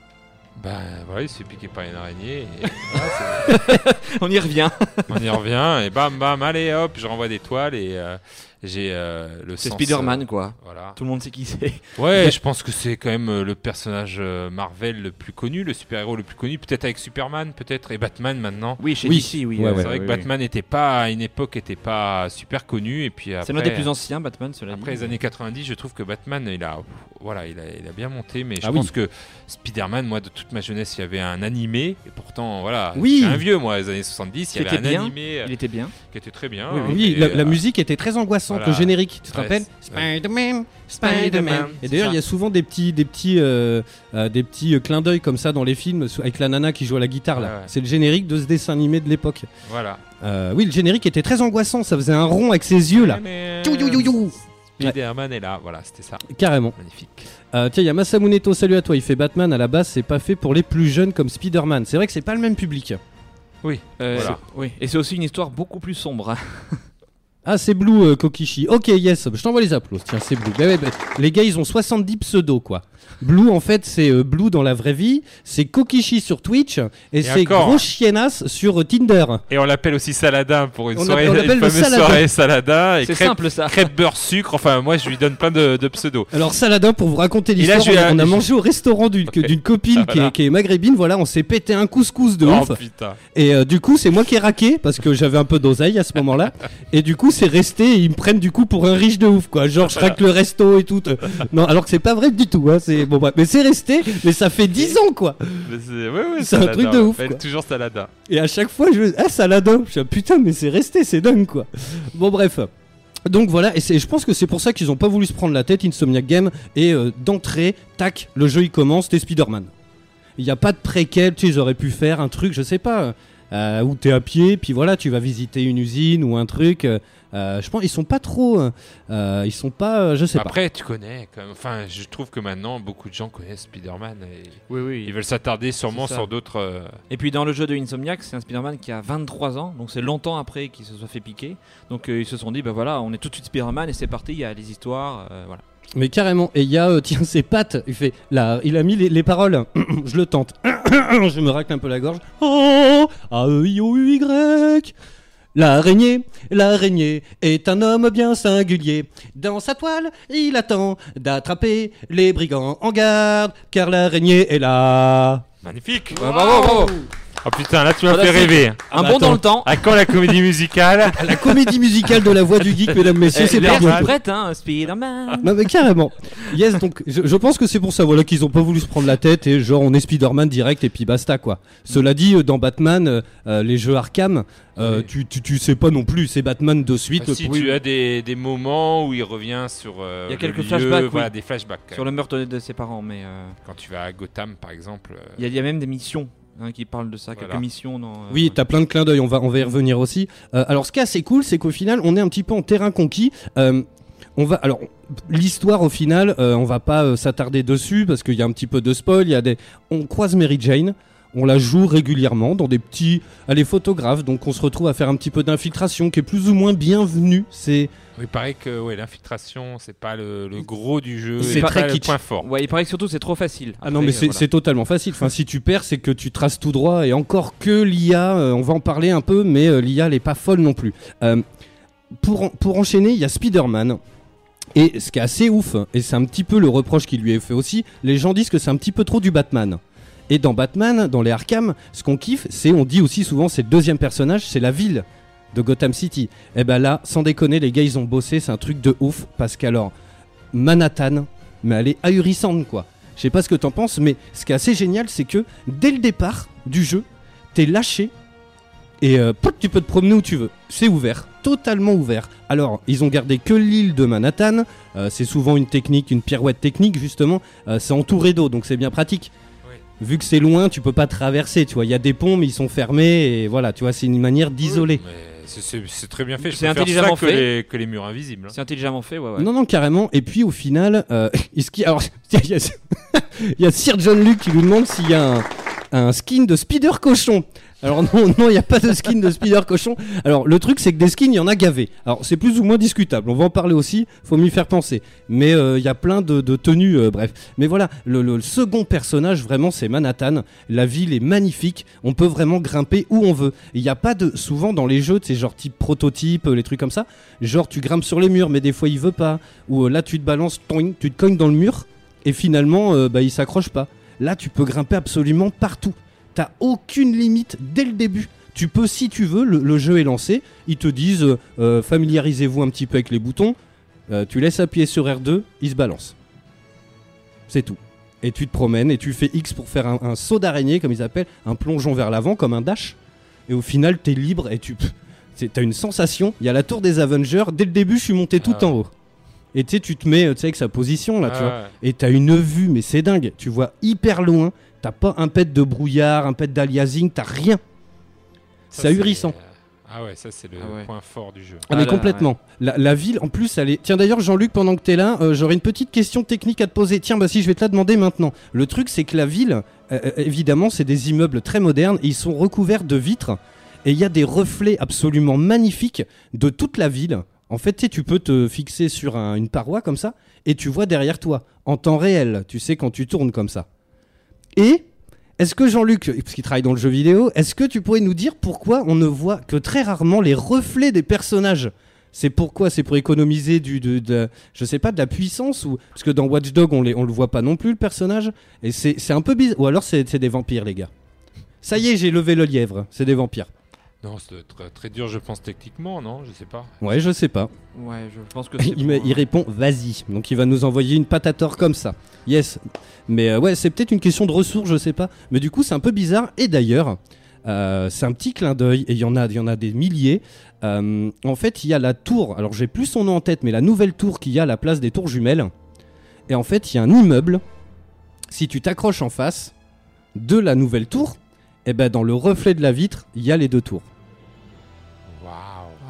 Ben voilà, il se fait piquer par une araignée. Et On y revient. on y revient et bam bam, allez hop, je renvoie des toiles et euh, j'ai euh, le C'est Spider-Man, euh, quoi. Voilà. Tout le monde sait qui c'est. Ouais, je pense que c'est quand même euh, le personnage Marvel le plus connu, le super-héros le plus connu, peut-être avec Superman, peut-être, et Batman maintenant. Oui, chez Oui. DC, oui. Ouais, ouais, c'est vrai que oui, Batman n'était pas, à une époque, était pas super connu, et puis C'est l'un des plus anciens, Batman, cela après dit. les années 90, je trouve que Batman, il a, voilà, il a, il a bien monté, mais je Ah oui. pense que Spider-Man, moi, de toute ma jeunesse, il y avait un animé, et pourtant, voilà, Oui. je suis un vieux, moi, les années 70, il y avait était un bien. animé Il était bien. qui était très bien. Oui, hein, Oui, et, la, la musique était très angoissante, voilà. le générique, tu te Ouais, rappelles Spider-Man, Spider-Man. Et d'ailleurs, il y a souvent des petits, des petits, euh, euh, des petits euh, clins d'œil comme ça dans les films, avec la nana qui joue à la guitare là. Ouais, ouais. C'est le générique de ce dessin animé de l'époque. Voilà. Euh, oui, le générique était très angoissant, ça faisait un rond avec ses yeux là. Spider-Man est là, voilà, c'était ça. Carrément. Magnifique. Euh, tiens, il y a Masamuneto, salut à toi. Il fait Batman à la base, c'est pas fait pour les plus jeunes comme Spider-Man. C'est vrai que c'est pas le même public. Oui. Euh, Voilà. Oui. Et c'est aussi une histoire beaucoup plus sombre. Ah, c'est Blue euh, Kokishi. Ok, yes, je t'envoie les applaudissements. Tiens, c'est Blue. Les gars, ils ont 70 pseudos, quoi. Blue, en fait, c'est euh, Blue dans la vraie vie. C'est Kokishi sur Twitch. Et, c'est encore. Gros Chiennas sur euh, Tinder. Et on l'appelle aussi Saladin pour une On soirée, l'appelle- on une le fameuse Saladin. soirée Saladin. Et C'est crêpe, simple, ça. crêpe beurre sucre. Enfin, moi, je lui donne plein de, de pseudos. Alors, Saladin, pour vous raconter Et là, l'histoire, on, a- vais- on a je- mangé au restaurant d'une Ok. d'une copine qui, Voilà. est, qui est maghrébine. Voilà, on s'est pété un couscous de oh ouf. putain. Et euh, du coup, c'est moi qui ai raqué parce que j'avais un peu d'oseille à ce moment-là. Et du coup, c'est resté. et Ils me prennent du coup pour un riche de ouf, quoi. Genre, je raque le resto et tout. euh. Non, alors que c'est pas vrai du tout. Hein. C'est bon, bref. mais c'est resté. Mais ça fait 10 ans, quoi. C'est ouais, ouais, C'est un truc de ouf, quoi. toujours Saladin. Et à chaque fois, je me ah Saladin. Je suis putain, mais c'est resté, c'est dingue, quoi. Bon, bref. Donc voilà, et je pense que c'est pour ça qu'ils ont pas voulu se prendre la tête, Insomniac Game, et euh, d'entrée, tac, le jeu il commence, t'es Spider-Man. Il n'y a pas de préquel, tu sais, ils auraient pu faire un truc, je sais pas. euh, où t'es à pied, puis voilà, tu vas visiter une usine ou un truc. euh, euh, je pense ils sont pas trop, euh, euh, ils sont pas, euh, je sais pas. Après, tu connais. Quand même. Enfin, je trouve que maintenant, beaucoup de gens connaissent Spider-Man. Et Oui, oui. ils veulent s'attarder sûrement sur d'autres. euh, Et puis dans le jeu de Insomniac, c'est un Spider-Man qui a 23 ans, donc c'est longtemps après qu'il se soit fait piquer. Donc euh, ils se sont dit, bah voilà, on est tout de suite Spider-Man et c'est parti, il y a les histoires, euh, voilà. Mais carrément. Et il y a, euh, tiens, ses pattes. Il fait, là, il a mis les, les paroles. je le tente. je me racle un peu la gorge. Oh, A E I O U Y. L'araignée, l'araignée est un homme bien singulier. Dans sa toile, il attend d'attraper les brigands en garde, car l'araignée est là. Magnifique bravo, bravo. Oh putain, là tu m'as Voilà, fait rêver. Un bah, bon attends. dans le temps. À quand la comédie musicale La comédie musicale de la voix du geek, mesdames, messieurs, c'est parti. prête, hein, Spider-Man. Non mais carrément. Yes, donc je, je pense que c'est pour ça voilà qu'ils ont pas voulu se prendre la tête et genre on est Spider-Man direct et puis basta quoi. Cela dit, euh, dans Batman, euh, euh, les jeux Arkham, euh, Oui. tu, tu, tu sais pas non plus, c'est Batman de suite. Ah, si pour- tu as des, des moments où il revient sur euh, Il y a le quelques lieu, flashbacks, oui. voilà, des flashbacks quand Sur le meurtre de ses parents, mais euh, quand tu vas à Gotham par exemple il y, a- il y a même des missions hein, qui parlent de ça, Voilà. quelques missions dans. euh, Oui, t'as plein de clins d'œil, on va, on va y revenir aussi. Euh, alors ce qui est assez cool, c'est qu'au final, on est un petit peu en terrain conquis. Euh, on va, alors l'histoire au final, euh, on va pas euh, s'attarder dessus parce qu'il y a un petit peu de spoil. Il y a des, on croise Mary Jane. On la joue régulièrement dans des petits. Elle est photographe, donc on se retrouve à faire un petit peu d'infiltration qui est plus ou moins bienvenue. C'est oui, il paraît que ouais, l'infiltration c'est pas le, le gros du jeu C'est très pas le point fort Ouais, il paraît que surtout c'est trop facile. Ah non, mais euh, c'est voilà. totalement facile. Enfin, si tu perds, c'est que tu traces tout droit. Et encore que l'IA, euh, on va en parler un peu, mais euh, l'IA, elle est pas folle non plus. Euh, pour, en- pour enchaîner, il y a Spider-Man. Et ce qui est assez ouf, et c'est un petit peu le reproche qui lui est fait aussi, les gens disent que c'est un petit peu trop du Batman. Et dans Batman, dans les Arkham, ce qu'on kiffe, c'est, on dit aussi souvent, c'est le deuxième personnage, c'est la ville de Gotham City. Et ben là, sans déconner, les gars, ils ont bossé, c'est un truc de ouf, parce qu'alors, Manhattan, mais elle est ahurissante, quoi. Je sais pas ce que t'en penses, mais ce qui est assez génial, c'est que dès le départ du jeu, t'es lâché et euh, tu peux te promener où tu veux. C'est ouvert, totalement ouvert. Alors, ils ont gardé que l'île de Manhattan. euh, c'est souvent une technique, une pirouette technique, justement. euh, c'est entouré d'eau, donc c'est bien pratique. Vu que c'est loin, tu peux pas traverser, tu vois. Il y a des ponts, mais ils sont fermés, et voilà, tu vois, c'est une manière d'isoler. C'est- très bien fait je C'est intelligemment ça que fait. les, que les murs invisibles hein. C'est intelligemment fait, ouais, ouais. Non, non, carrément. Et puis au final, euh, est-ce qu'il- alors il y, a, il y a Sir John Luke qui lui demande s'il y a un, un skin de Spider Cochon. Alors non, non, il n'y a pas de skin de Spider Cochon. Alors le truc, c'est que des skins, il y en a gavé. Alors c'est plus ou moins discutable. On va en parler aussi. Faut m'y faire penser. Mais euh, il y a plein de, tenues, euh, bref. Mais voilà, le, second personnage, vraiment, c'est Manhattan. La ville est magnifique. On peut vraiment grimper où on veut. Il n'y a pas de. Souvent dans les jeux, c'est genre type prototype, euh, les trucs comme ça. Genre tu grimpes sur les murs, mais des fois il veut pas. Ou là tu te balances, tu te cognes dans le mur. Et finalement, bah, il s'accroche pas. Là, tu peux grimper absolument partout. T'as aucune limite dès le début. Tu peux, si tu veux, le, le jeu est lancé. Ils te disent euh, euh, familiarisez-vous un petit peu avec les boutons. Euh, tu laisses appuyer sur R2, il se balance. C'est tout. Et tu te promènes et tu fais X pour faire un, un saut d'araignée, comme ils appellent, un plongeon vers l'avant, comme un dash. Et au final, t'es libre et tu. T'as une sensation. Il y a la tour des Avengers. Dès le début, je suis monté tout Ah en haut. Et tu sais, tu te mets avec sa position là, tu Ah vois. Et t'as une vue, mais c'est dingue. Tu vois hyper loin. T'as pas un pet de brouillard, un pet d'aliasing, t'as rien. Ça, C'est ahurissant. ah ouais ça c'est le Ah ouais. point fort du jeu Ah, Ah mais là, complètement. La, la ville, en plus, elle est. Tiens, d'ailleurs, Jean-Luc, pendant que t'es là, euh, j'aurais une petite question technique à te poser. Tiens, bah si, je vais te la demander maintenant. Le truc, c'est que la ville, euh, euh, évidemment, c'est des immeubles très modernes et ils sont recouverts de vitres. Et il y a des reflets absolument magnifiques de toute la ville. En fait, tu sais, tu peux te fixer sur un- une paroi comme ça et tu vois derrière toi, en temps réel, tu sais, quand tu tournes comme ça. Et est-ce que Jean-Luc, parce qu'il travaille dans le jeu vidéo, est-ce que tu pourrais nous dire pourquoi on ne voit que très rarement les reflets des personnages? C'est pourquoi? C'est pour économiser du, de, de- je sais pas, de la puissance ou parce que dans Watch Dog on, on le voit pas non plus le personnage et c'est un peu bizarre. Ou alors c'est des vampires les gars. Ça y est, j'ai levé le lièvre. C'est des vampires. Non c'est très, très dur je pense techniquement non? Je sais pas Ouais, je sais pas. Ouais, je pense que c'est. il, me- il euh, répond vas-y. Donc il va nous envoyer une patator comme ça. Yes. Mais euh, ouais, c'est peut-être une question de ressources, je sais pas. Mais du coup, c'est un peu bizarre. Et d'ailleurs, euh, c'est un petit clin d'œil. Et il y en a, y en a des milliers. Euh, en fait, il y a la tour. Alors j'ai plus son nom en tête, mais la nouvelle tour qu'il y a à la place des tours jumelles. Et en fait, il y a un immeuble. Si tu t'accroches en face de la nouvelle tour, Et ben dans le reflet de la vitre, il y a les deux tours.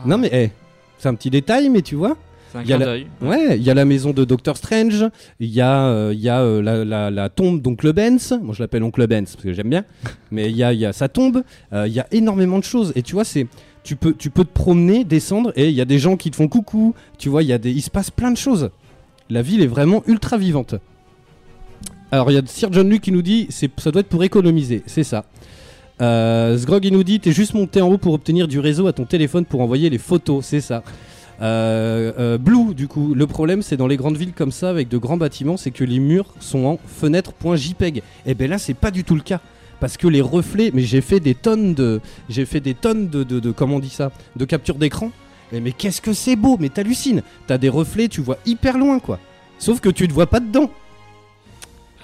Non mais eh, c'est un petit détail, mais tu vois. Il y a la-. Ouais, il y a la maison de Doctor Strange, il y a, euh, il y a euh, la, la- la tombe d'Oncle Benz, moi je l'appelle Oncle Benz parce que j'aime bien, mais il y a, il y a sa tombe, euh, il y a énormément de choses, et tu vois, c'est, tu, peux, tu peux te promener, descendre, et il y a des gens qui te font coucou, tu vois, il, y a des, il se passe plein de choses. La ville est vraiment ultra vivante. Alors il y a Sir John Luke qui nous dit, c'est, ça doit être pour économiser, c'est ça. Euh, Sgrog il nous dit, t'es juste monté en haut pour obtenir du réseau à ton téléphone pour envoyer les photos, c'est ça. Euh, euh, Blue, du coup, le problème c'est dans les grandes villes comme ça, avec de grands bâtiments, c'est que les murs sont en fenêtre.jpeg. Et ben là, c'est pas du tout le cas. Parce que les reflets, mais j'ai fait des tonnes de. J'ai fait des tonnes de, de, de- Comment on dit ça De capture d'écran. Et mais qu'est-ce que c'est beau, mais t'hallucines. T'as des reflets, tu vois hyper loin, quoi. Sauf que tu te vois pas dedans.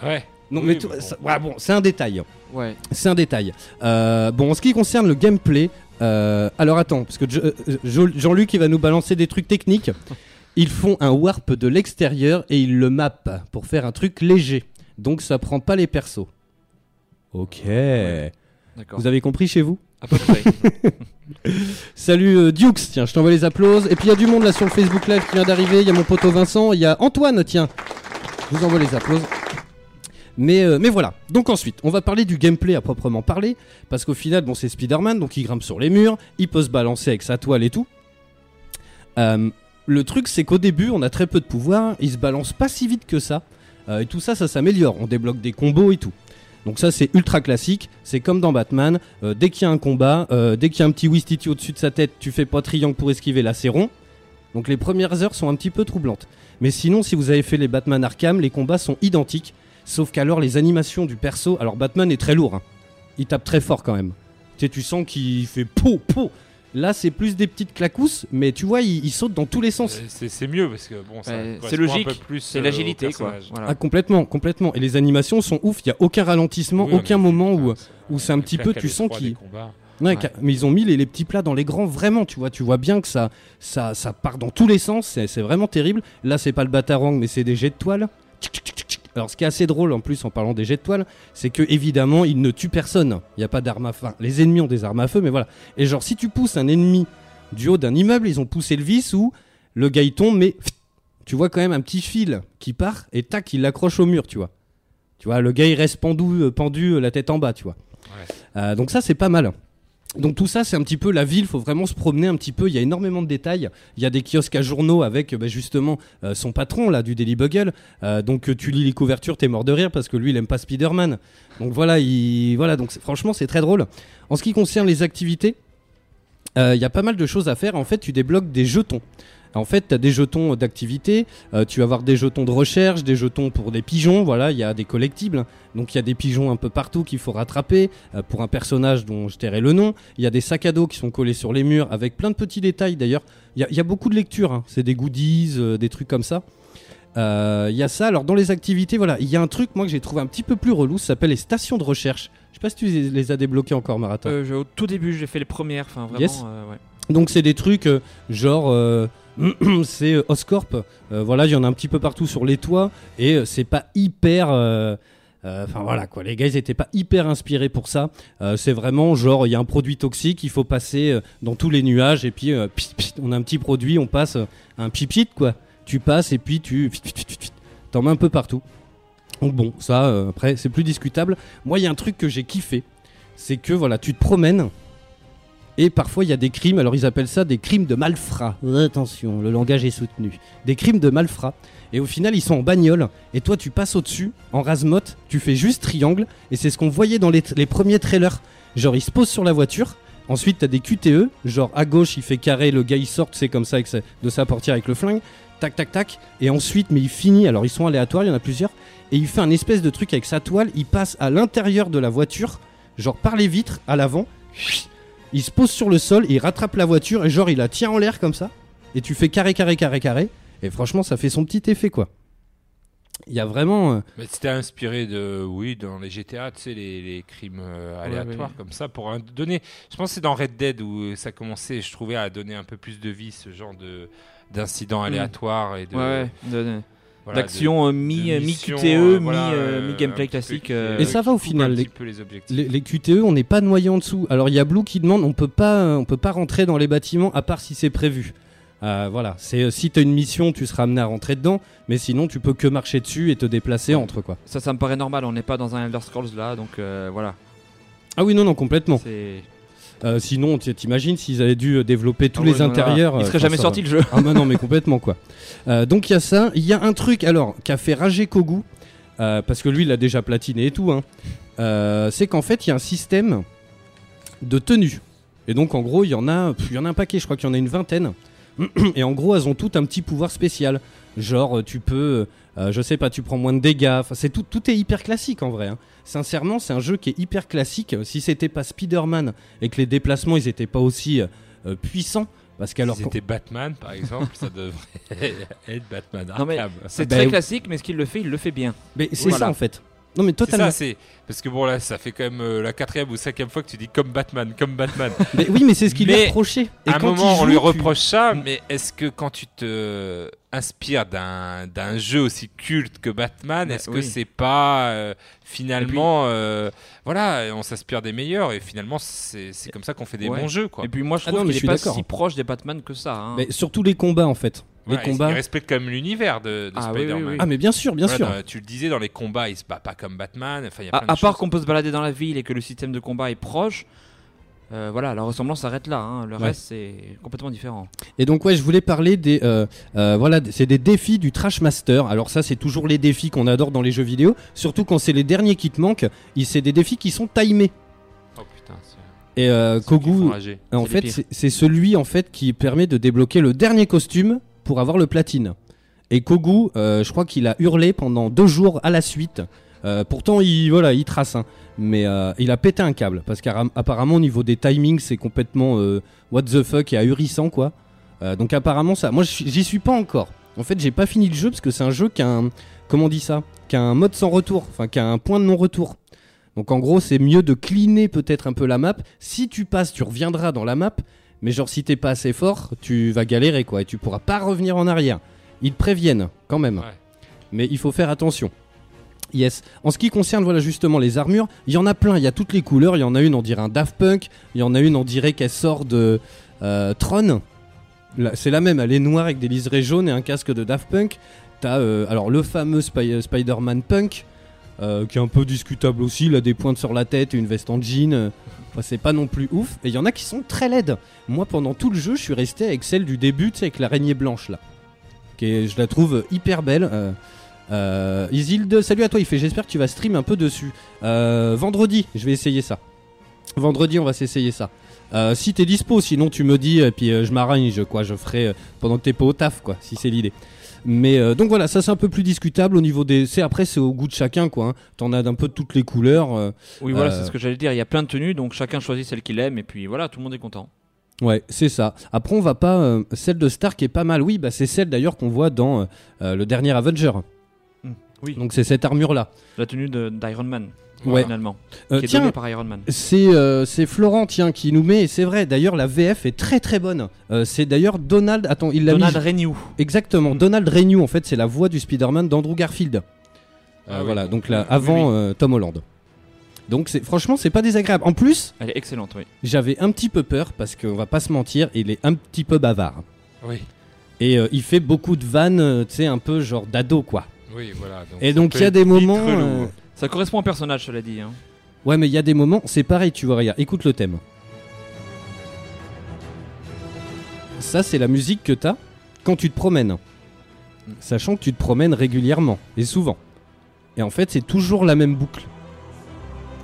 Ouais. Non, Oui, mais mais tu- bon. ça- ouais, bon, c'est un détail. Ouais. C'est un détail. Euh, bon, en ce qui concerne le gameplay, euh, alors attends, parce que euh, Jean-Luc il va nous balancer des trucs techniques. Ils font un warp de l'extérieur et ils le mappent pour faire un truc léger. Donc ça prend pas les persos. Ok. D'accord. Vous avez compris chez vous? À peu près. Salut euh, Dukes, tiens, je t'envoie les applauses. Et puis il y a du monde là sur le Facebook Live qui vient d'arriver. Il y a mon poteau Vincent, il y a Antoine, tiens. Je vous envoie les applauses. Mais, euh, mais voilà. Donc ensuite, on va parler du gameplay à proprement parler. Parce qu'au final, bon, c'est Spider-Man, donc il grimpe sur les murs, il peut se balancer avec sa toile et tout. Euh, le truc, c'est qu'au début, on a très peu de pouvoir. Il se balance pas si vite que ça. Euh, et tout ça, ça s'améliore. On débloque des combos et tout. Donc ça, c'est ultra classique. C'est comme dans Batman. Dès qu'il y a un combat, dès qu'il y a un petit Wistiti au-dessus de sa tête, tu fais pas triangle pour esquiver, là c'est rond. Donc les premières heures sont un petit peu troublantes. Mais sinon, si vous avez fait les Batman Arkham, les combats sont identiques. Sauf qu'alors, les animations du perso. Alors Batman est très lourd. hein. Il tape très fort quand même. Tu sais, tu sens qu'il fait po, po. Là, c'est plus des petites clacousses, mais tu vois, il, il saute dans tous les sens. C'est c'est mieux parce que bon, c'est logique, un peu plus, C'est euh, l'agilité, quoi. Voilà. Ah, complètement, complètement. Et les animations sont ouf. Il y a aucun ralentissement, Oui, aucun moment où. où c'est un petit peu, tu sens qu'il-. Ouais, Ouais. mais ils ont mis les, les petits plats dans les grands, vraiment, tu vois. Tu vois bien que ça, ça, ça part dans tous les sens. C'est c'est vraiment terrible. Là, c'est pas le batarang, mais c'est des jets de toile. Tchic, tchic, tchic, tchic. Alors, ce qui est assez drôle en plus en parlant des jets de toile, c'est que évidemment, ils ne tuent personne. Il n'y a pas d'armes à feu. Les ennemis ont des armes à feu, mais voilà. Et genre, si tu pousses un ennemi du haut d'un immeuble, ils ont poussé le vis où le gars il tombe, mais tu vois quand même un petit fil qui part et tac, il l'accroche au mur, tu vois. Tu vois, le gars il reste pendu, euh, pendu euh, la tête en bas, tu vois. Ouais. Euh, donc ça, c'est pas mal. Donc tout ça, c'est un petit peu la ville, faut vraiment se promener un petit peu, il y a énormément de détails. Il y a des kiosques à journaux avec bah, justement euh, son patron là du Daily Bugle. Euh, donc euh, tu lis les couvertures, t'es mort de rire parce que lui il aime pas Spider-Man. Donc voilà, il... voilà donc franchement c'est très drôle. En ce qui concerne les activités, il y a pas mal de choses à faire. En fait, tu débloques des jetons. En fait, tu as des jetons d'activité, euh, tu vas avoir des jetons de recherche, des jetons pour des pigeons, voilà, il y a des collectibles. Donc il y a des pigeons un peu partout qu'il faut rattraper euh, pour un personnage dont je tairai le nom. Il y a des sacs à dos qui sont collés sur les murs avec plein de petits détails d'ailleurs. Il y, a- il y a beaucoup de lectures, hein. c'est des goodies, euh, des trucs comme ça. Il y a ça. Alors dans les activités, voilà, il y a un truc moi que j'ai trouvé un petit peu plus relou, ça s'appelle les stations de recherche. Je sais pas si tu les- as débloquées encore, Marathon. Au tout début, j'ai fait les premières. Enfin, vraiment. Yes. ouais. Donc c'est des trucs genre c'est euh, Oscorp, euh, voilà, il y en a un petit peu partout sur les toits et euh, c'est pas hyper Enfin voilà quoi, les gars ils étaient pas hyper inspirés pour ça. C'est vraiment genre il y a un produit toxique, il faut passer dans tous les nuages et puis on a un petit produit, on passe un pipit quoi. Tu passes et puis tu t'en mets un peu partout. Donc bon, ça après c'est plus discutable. Moi il y a un truc que j'ai kiffé, c'est que voilà, tu te promènes et parfois, il y a des crimes, alors ils appellent ça des crimes de malfrats. Attention, le langage est soutenu. Des crimes de malfrats. Et au final, ils sont en bagnole. Et toi, tu passes au-dessus, en rasemote, tu fais juste triangle. Et c'est ce qu'on voyait dans les, premiers trailers. Genre, il se pose sur la voiture. Ensuite, t'as des QTE. Genre, à gauche, il fait carré, le gars, il sort, c'est comme ça, avec de sa portière avec le flingue. Tac, tac, tac. Et ensuite, mais il finit. Alors, ils sont aléatoires, il y en a plusieurs. Et il fait un espèce de truc avec sa toile. Il passe à l'intérieur de la voiture, genre par les vitres, à l'avant il se pose sur le sol, il rattrape la voiture et genre il la tient en l'air comme ça. Et tu fais carré, carré, carré, carré. Et franchement, ça fait son petit effet quoi. Il y a vraiment. euh, Mais c'était inspiré de, oui, dans les GTA, tu sais, les, les crimes euh, aléatoires ouais. comme ça, pour un- donner. Je pense que c'est dans Red Dead où ça commençait, je trouvais, à donner un peu plus de vie ce genre de d'incidents Mm. aléatoires et de. Ouais, de- voilà, D'action euh, euh, mi-QTE, euh, voilà, mi, euh, euh, mi-gameplay un petit peu classique, euh, Et ça va au final, les- les objectifs. Les, les QTE, on n'est pas noyé en dessous. Alors il y a Blue qui demande, on peut pas, on peut pas rentrer dans les bâtiments à part si c'est prévu. Euh, voilà, c'est euh, si t'as une mission, tu seras amené à rentrer dedans, mais sinon tu peux que marcher dessus et te déplacer entre quoi. Ça, ça me paraît normal. On n'est pas dans un Elder Scrolls là, donc euh, voilà. Ah oui non non complètement. Euh, sinon t'imagines s'ils avaient dû euh, développer tous Ah les ouais, intérieurs. Il euh, serait enfin, jamais ça sorti le jeu. Ah bah non mais complètement quoi. Euh, donc il y a ça, il y a un truc alors qui a fait rager Kogu euh, parce que lui il a déjà platiné et tout. Hein. Euh, c'est qu'en fait il y a un système de tenue. Et donc en gros il y en a, il y en a un paquet, je crois qu'il y en a une vingtaine. Et en gros elles ont toutes un petit pouvoir spécial. Genre euh, tu peux, euh, je sais pas, tu prends moins de dégâts. Enfin c'est tout, tout est hyper classique en vrai. hein. Sincèrement c'est un jeu qui est hyper classique. Si c'était pas Spider-Man et que les déplacements ils étaient pas aussi euh, euh, puissants. Parce qu'alors si c'était Batman, par exemple, ça devrait être Batman Non, mais Arkham. C'est Bah, très oui. classique, mais ce qu'il le fait, il le fait bien. Mais c'est Voilà. ça en fait. Non mais C'est totalement. ça, c'est parce que bon là, ça fait quand même euh, la quatrième ou cinquième fois que tu dis comme Batman, comme Batman. Mais oui mais c'est ce qu'il lui reproché. Et à un moment, on lui tu- reproche ça, mais est-ce que quand tu te inspires d'un d'un jeu aussi culte que Batman, est-ce que c'est pas euh, finalement, euh, voilà, on s'inspire des meilleurs et finalement c'est c'est comme ça qu'on fait des Ouais. bons jeux quoi. Et puis moi, je Ah trouve mais qu'il je est suis pas si proche des Batman que ça. hein. Mais surtout les combats en fait. Les Ouais, combats. Il respecte quand même l'univers de, de Ah, Spider-Man. oui, oui. Ah mais bien sûr, bien Voilà, sûr. dans- tu le disais dans les combats, il se bat pas comme Batman. Enfin, il y a À, plein de à part qu'on peut se balader dans la ville et que le système de combat est proche, euh, voilà, la ressemblance s'arrête là. hein. Le Ouais. reste, c'est complètement différent. Et donc ouais, je voulais parler des, euh, euh, voilà, c'est des défis du Trash Master. Alors ça, c'est toujours les défis qu'on adore dans les jeux vidéo, surtout quand c'est les derniers qui te manquent. C'est des défis qui sont timés. Oh putain, c'est- Et euh, Kogu, en fait, c'est celui en fait qui permet de débloquer le dernier costume pour avoir le platine. Et Kogu, euh, je crois qu'il a hurlé pendant deux jours à la suite. Euh, pourtant, il voilà, il trace, hein. mais euh, il a pété un câble parce qu'apparemment au niveau des timings, c'est complètement what the fuck et ahurissant quoi. Donc apparemment ça, moi j'y suis pas encore. En fait, j'ai pas fini le jeu parce que c'est un jeu qui a un, comment on dit ça, qui un mode sans retour, enfin qui a un point de non retour. Donc en gros, c'est mieux de cleaner peut-être un peu la map. Si tu passes, tu reviendras dans la map, mais genre si t'es pas assez fort, tu vas galérer quoi et tu pourras pas revenir en arrière. Ils te préviennent quand même. Ouais. Mais il faut faire attention. Yes. En ce qui concerne voilà justement les armures, il y en a plein, il y a toutes les couleurs, il y en a une on dirait un Daft Punk, il y en a une on dirait qu'elle sort de euh, Tron. C'est la même, elle est noire avec des liserés jaunes et un casque de Daft Punk. T'as euh, alors le fameux Spy- Spider-Man Punk, euh, qui est un peu discutable aussi, il a des pointes sur la tête et une veste en jean. enfin, c'est pas non plus ouf. Et il y en a qui sont très laides. Moi pendant tout le jeu, je suis resté avec celle du début, tu sais, avec l'araignée blanche là. Est- je la trouve hyper belle. Euh, euh, Isilde, salut à toi. Il fait J'espère que tu vas stream un peu dessus. Vendredi, je vais essayer ça. Vendredi, on va s'essayer ça. Si t'es dispo, sinon tu me dis, et puis je m'arrange, quoi. Je ferai pendant que t'es pas au taf, quoi, si c'est l'idée. Mais euh, donc voilà, ça c'est un peu plus discutable au niveau des. C'est après, c'est au goût de chacun, quoi. hein. T'en as d'un peu de toutes les couleurs. euh, Oui, voilà, Euh, c'est ce que j'allais dire. Il y a plein de tenues, donc chacun choisit celle qu'il aime, et puis voilà, tout le monde est content. Ouais, c'est ça. Après, on va pas. euh, celle de Stark est pas mal. Oui, bah c'est celle d'ailleurs qu'on voit dans euh, euh, le dernier Avenger. Oui. Donc c'est cette armure là. La tenue de- d'Iron Man, Ouais. finalement, Euh, qui est tiens, par Iron Man. C'est euh, c'est Florent tiens qui nous met et c'est vrai d'ailleurs la VF est très très bonne. Euh, c'est d'ailleurs Donald attends il l'a mis Donald Renew. exactement Mm. Donald Renew en fait c'est la voix du Spider-Man d'Andrew Garfield. Ah oui, voilà donc là avant oui. euh, Tom Holland. Donc c'est franchement c'est pas désagréable. En plus Elle est excellente, oui. j'avais un petit peu peur parce qu'on va pas se mentir il est un petit peu bavard Oui, et euh, il fait beaucoup de vannes tu sais un peu genre d'ado quoi. oui, voilà. Donc Et donc il y a des moments euh, Ça correspond au personnage, cela dit. hein. Ouais, mais il y a des moments, c'est pareil, tu vois, regarde, écoute le thème. Ça, c'est la musique que t'as quand tu te promènes. Sachant que tu te promènes régulièrement et souvent. Et en fait, c'est toujours la même boucle.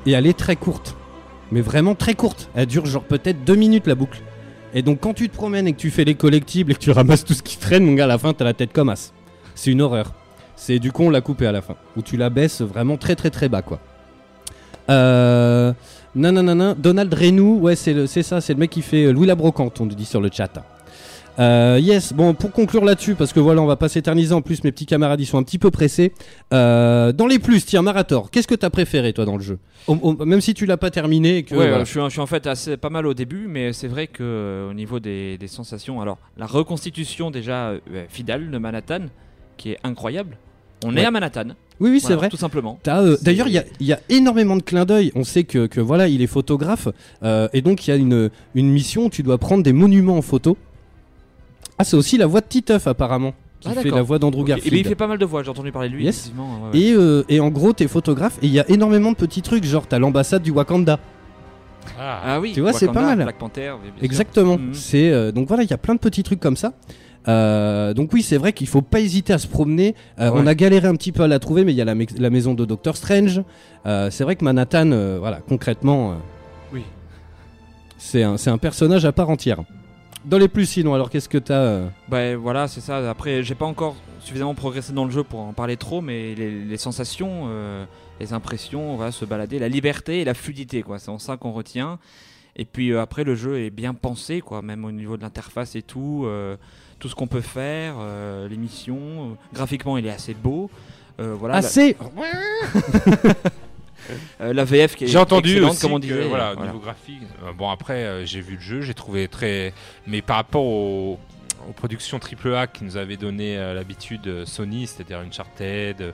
Et elle est très courte. Mais vraiment très courte. Elle dure genre peut-être deux minutes la boucle. Et donc, quand tu te promènes et que tu fais les collectibles et que tu ramasses tout ce qui traîne, mon gars, à la fin, t'as la tête comme as. C'est une horreur. C'est du coup, on l'a coupé à la fin. Où tu la baisses vraiment très très très bas, quoi. Euh. Non, non, non, non. Donald Renou, ouais, c'est le- c'est ça, c'est le mec qui fait euh, Louis la Brocante, on dit sur le chat. Euh, yes, bon, pour conclure là-dessus, parce que voilà, on va pas s'éterniser en plus, mes petits camarades, ils sont un petit peu pressés. Euh, dans les plus, tiens, Marator, qu'est-ce que t'as préféré, toi, dans le jeu? Au- au- Même si tu l'as pas terminé et que. Ouais, voilà. euh, je, suis, je suis en fait assez pas mal au début, mais c'est vrai que euh, au niveau des, des sensations, alors la reconstitution déjà euh, fidèle de Manhattan, qui est incroyable, On Ouais. est à Manhattan. Oui, oui, c'est Voilà, vrai. Tout simplement. T'as, euh, D'ailleurs, il y a, il y a énormément de clins d'œil. On sait que, que voilà, il est photographe. euh, et donc, il y a une, une mission où tu dois prendre des monuments en photo. Ah, c'est aussi la voix de Titeuf, apparemment. Qui Ah, fait la voix d'Andrew. Eh ben, Garfield. il fait pas mal de voix, j'ai entendu parler de lui. Yes. effectivement, ouais, ouais. Et, euh, et en gros, t'es photographe et il y a énormément de petits trucs. Genre, t'as l'ambassade du Wakanda. Ah, Ah oui, Tu vois, c'est pas mal. Black Panther, oui, bien sûr. Exactement. Mhm. C'est euh, donc voilà, il y a plein de petits trucs comme ça. Euh, donc oui, c'est vrai qu'il faut pas hésiter à se promener. Euh, Ouais. On a galéré un petit peu à la trouver, mais il y a la, maison de Doctor Strange. Euh, c'est vrai que Manhattan, voilà, concrètement, Oui. c'est un, personnage à part entière. Dans les plus, sinon, alors qu'est-ce que t'as Bah voilà, c'est ça. Après, j'ai pas encore suffisamment progressé dans le jeu pour en parler trop, mais les, les sensations, les impressions, on va se balader, la liberté et la fluidité, quoi. C'est en ça qu'on retient. Et puis après, le jeu est bien pensé, quoi, même au niveau de l'interface et tout, tout ce qu'on peut faire, euh, les missions. euh, graphiquement, il est assez beau. Euh, voilà. la- Assez euh, la, VF qui est J'ai entendu aussi comme on que, disait. voilà, au voilà. niveau graphique. euh, bon après, euh, j'ai vu le jeu, j'ai trouvé très. Mais par rapport aux, aux productions AAA qui nous avaient donné euh, l'habitude euh, Sony, c'est-à-dire Uncharted, euh,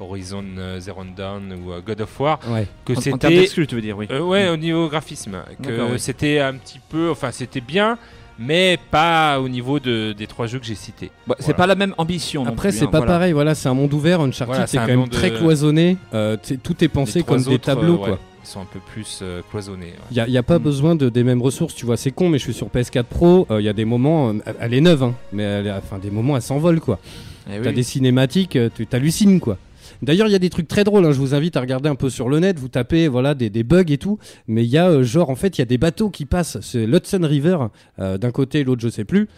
Horizon euh, Zero Dawn ou euh, God of War, Ouais. que En, en termes c'était. tu veux dire, oui. Euh, ouais, au niveau graphisme, que oui. c'était un petit peu, enfin c'était bien, mais pas au niveau de, des trois jeux que j'ai cités. Bah, C'est pas la même ambition. Après, c'est hein, pas voilà. pareil. Voilà, c'est un monde ouvert. Uncharted, Voilà, c'est quand un même monde très de- cloisonné. Euh, tout est pensé comme des tableaux, euh, quoi. ouais, Ils sont un peu plus euh, cloisonnés. ouais. Il n'y a, pas Mm. besoin de, des mêmes ressources, tu vois, c'est con, mais je suis sur PS4 Pro, il y a des moments, euh, elle est neuve, hein, mais elle est- enfin, des moments, elle s'envole, quoi. Eh T'as oui. des cinématiques, euh, tu t'hallucines, quoi. D'ailleurs, il y a des trucs très drôles, hein, je vous invite à regarder un peu sur le net, vous tapez voilà, des, des bugs et tout, mais il y a, euh, genre, en fait, il y a des bateaux qui passent, c'est l'Hudson River, euh, d'un côté et l'autre, je sais plus,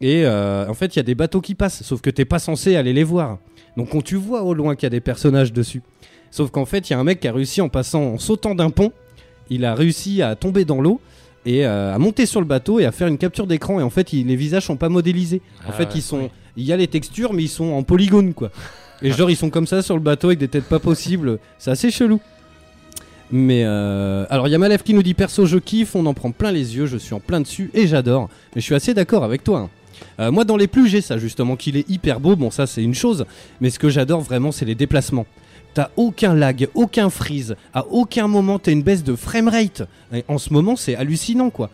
et euh, en fait, il y a des bateaux qui passent, sauf que t'es pas censé aller les voir. Donc, quand tu vois au loin qu'il y a des personnages dessus, sauf qu'en fait, il y a un mec qui a réussi en passant, en sautant d'un pont, il a réussi à tomber dans l'eau et euh, à monter sur le bateau et à faire une capture d'écran. Et en fait il- les visages sont pas modélisés. En Ah fait ouais, ils sont il y a les textures mais ils sont en polygone quoi et genre ils sont comme ça sur le bateau avec des têtes pas possibles. C'est assez chelou. Mais euh, alors il y a Malef qui nous dit perso je kiffe on en prend plein les yeux je suis en plein dessus et j'adore. Mais je suis assez d'accord avec toi hein. Euh, moi dans les plus j'ai ça justement qu'il est hyper beau. Bon ça c'est une chose. Mais ce que j'adore vraiment c'est les déplacements T'as aucun lag, aucun freeze, à aucun moment t'as une baisse de framerate. En ce moment, c'est hallucinant quoi.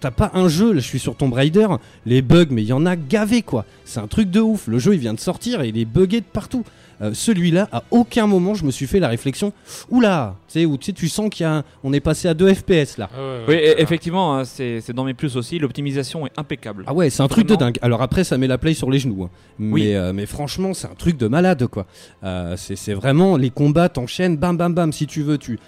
T'as pas un jeu, là je suis sur Tomb Raider, les bugs, mais il y en a gavé quoi. C'est un truc de ouf. Le jeu il vient de sortir et il est buggé de partout. Euh, Celui-là, à aucun moment je me suis fait la réflexion, oula, tu sais, où tu sens qu'il y a un- on est passé à 2 FPS là. Ah ouais, ouais, Oui, et- effectivement, hein, c'est dans mes plus aussi. L'optimisation est impeccable. Ah ouais, c'est un truc de dingue. Alors après, ça met la play sur les genoux. hein. Mais, Oui. euh, mais franchement, c'est un truc de malade, quoi. Euh, c'est c'est vraiment les combats t'enchaînent, bam, bam, bam. Si tu veux, tu,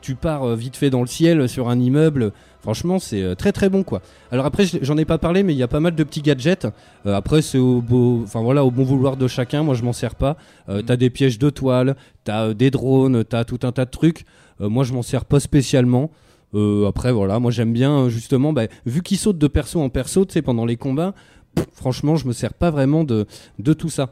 tu pars euh, vite fait dans le ciel sur un immeuble. Franchement, c'est euh, très très bon, quoi. Alors après, je- j'en ai pas parlé, mais il y a pas mal de petits gadgets. Euh, après, c'est au beau, enfin voilà, au bon vouloir de chacun. Moi, je m'en sers pas. Euh, Mhm. T'as des pièges de toile, t'as des drones, t'as tout un tas de trucs. Euh, moi, je m'en sers pas spécialement. Après, voilà, moi j'aime bien justement, bah, vu qu'ils sautent de perso en perso, tu sais, pendant les combats, pff, franchement, je me sers pas vraiment de, de tout ça.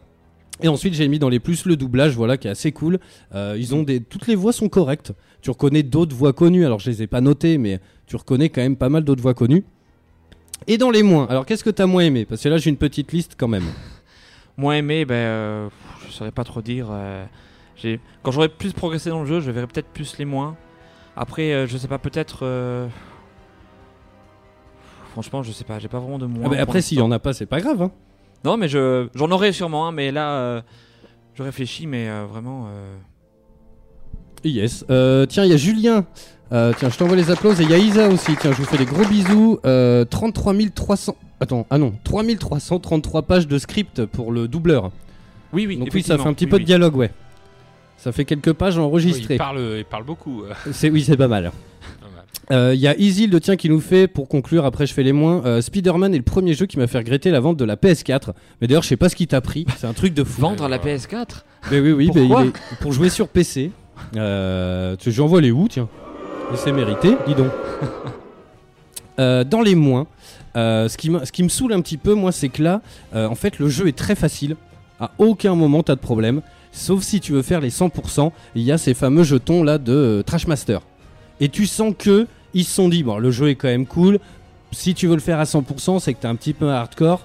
Et ensuite, j'ai mis dans les plus le doublage, voilà, qui est assez cool. Euh, ils ont des, toutes les voix sont correctes. Tu reconnais d'autres voix connues. Alors, je les ai pas notées, mais tu reconnais quand même pas mal d'autres voix connues. Et dans les moins, alors qu'est-ce que t'as moins aimé? Parce que là, j'ai une petite liste quand même. Moins aimé, ben, euh, je saurais pas trop dire. euh, j'ai- Quand j'aurais plus progressé dans le jeu, je verrais peut-être plus les moins. Après, euh, je sais pas, peut-être. euh, Franchement, je sais pas, j'ai pas vraiment de moins. Ah pour après, s'il y en a pas, c'est pas grave. Hein. Non, mais je j'en aurais sûrement mais là, euh, je réfléchis, mais vraiment. Yes. Tiens, il y a Julien. Euh, tiens, je t'envoie les applauses. Et il y a Isa aussi. Tiens, je vous fais des gros bisous. Euh, 33 300. Attends, ah non, 3333 pages de script pour le doubleur. Oui, oui. Donc oui, ça fait un petit oui, peu oui. de dialogue, ouais. Ça fait quelques pages Oui, enregistrées. il, parle, il parle beaucoup. euh. C'est oui, c'est pas mal. Euh, Il y a Easy le tien qui nous fait, pour conclure, après je fais les moins, euh, Spider-Man est le premier jeu qui m'a fait regretter la vente de la PS4. Mais d'ailleurs, je sais pas ce qui t'a pris, c'est un truc de fou. Vendre la Ouais. PS4 Mais oui, oui, Pourquoi mais il est- pour jouer sur PC. Euh, tu- J'envoie les où, tiens? Et c'est mérité, dis donc. Euh, dans les moins, euh, ce, qui me- ce qui me saoule un petit peu, moi, c'est que là, euh, en fait, le jeu est très facile. À aucun moment, t'as de problème. Sauf si tu veux faire les 100%, il y a ces fameux jetons là de euh, Trashmaster. Et tu sens que ils se sont dit, bon, le jeu est quand même cool. Si tu veux le faire à 100%, c'est que t'es un petit peu hardcore.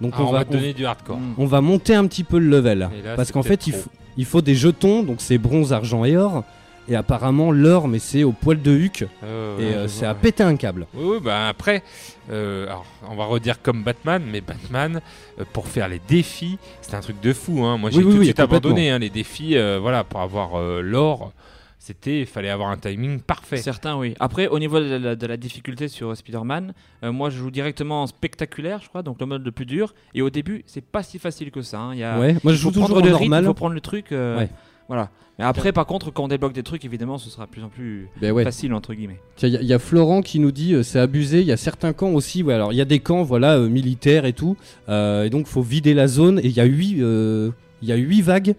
Donc Ah, on, on va, donner du hardcore. Mm. on va monter un petit peu le level. Là, Parce qu'en fait, il faut des jetons, donc c'est bronze, argent et or. Et apparemment, l'or, mais c'est au poil de huc. Euh, et euh, c'est à ouais. péter un câble. Oui, oui, bah après, euh, alors, on va redire comme Batman, mais Batman, euh, pour faire les défis, c'est un truc de fou. Hein. Moi, j'ai Oui, oui, tout de oui, suite abandonné hein, les défis. euh, voilà, pour avoir euh, l'or, c'était, il fallait avoir un timing parfait. Certains, oui. Après, au niveau de la, de la difficulté sur Spider-Man, euh, moi je joue directement en spectaculaire, je crois, donc le mode le plus dur. Et au début, c'est pas si facile que ça. hein. Il y a, Ouais, moi je joue toujours en normal. il faut prendre le truc. euh, Ouais. Voilà. Mais après, par contre, quand on débloque des trucs, évidemment, ce sera de plus en plus Ben ouais. facile, entre guillemets. Il y, y a Florent qui nous dit euh, c'est abusé. Il y a certains camps aussi. Ouais, alors il y a des camps, voilà, euh, militaires et tout. Euh, et donc faut vider la zone. Et il y a huit, euh, il y a huit vagues.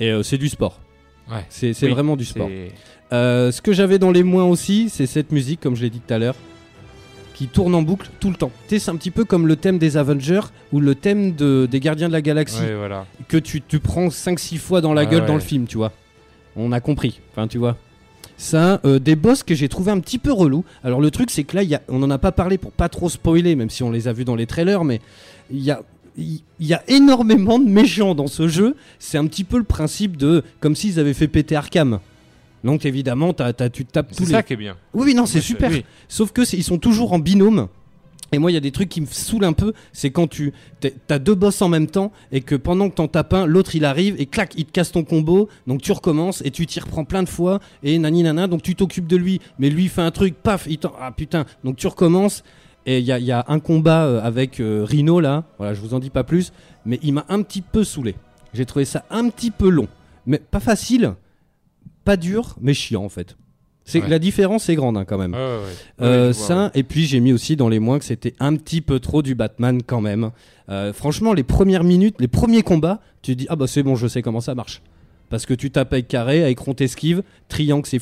Et euh, c'est du sport. Ouais. C'est Oui, vraiment du sport. Euh, ce que j'avais dans les moins aussi, c'est cette musique, comme je l'ai dit tout à l'heure, qui tourne en boucle tout le temps. C'est un petit peu comme le thème des Avengers ou le thème de, des Gardiens de la Galaxie Ouais, voilà. que tu, tu prends 5-6 fois dans la Ah gueule ouais. dans le film, tu vois. On a compris. Enfin, tu vois. Ça, euh, des boss que j'ai trouvé un petit peu relou. Alors le truc, c'est que là, il y a, on en a pas parlé pour pas trop spoiler, même si on les a vus dans les trailers, mais il y a, il y a énormément de méchants dans ce jeu. C'est un petit peu le principe de comme s'ils avaient fait péter Arkham. Donc évidemment, t'as- t'as- tu tapes tous C'est les. ça qui est bien. Oui, oui, non, c'est super. oui. Sauf que c'est- ils sont toujours en binôme. Et moi, il y a des trucs qui me saoulent un peu. C'est quand tu t'as deux boss en même temps et que pendant que t'en tapes un, l'autre il arrive et clac, il te casse ton combo. Donc tu recommences et tu t'y reprends plein de fois et nani nana. Donc tu t'occupes de lui, mais lui il fait un truc, paf, il t'en. Ah putain. Donc tu recommences. Et il y a, y a un combat euh, avec euh, Rhino là. Voilà, je vous en dis pas plus. Mais il m'a un petit peu saoulé. J'ai trouvé ça un petit peu long. Mais pas facile, pas dur, mais chiant en fait. C'est Ouais. La différence est grande hein, quand même. Ouais, ouais, ouais. Euh, vois, ça, et puis j'ai mis aussi dans les moins que c'était un petit peu trop du Batman quand même. Euh, franchement, les premières minutes, les premiers combats, tu dis ah bah c'est bon, je sais comment ça marche. Parce que tu tapes avec carré, avec rond esquive, triangle c'est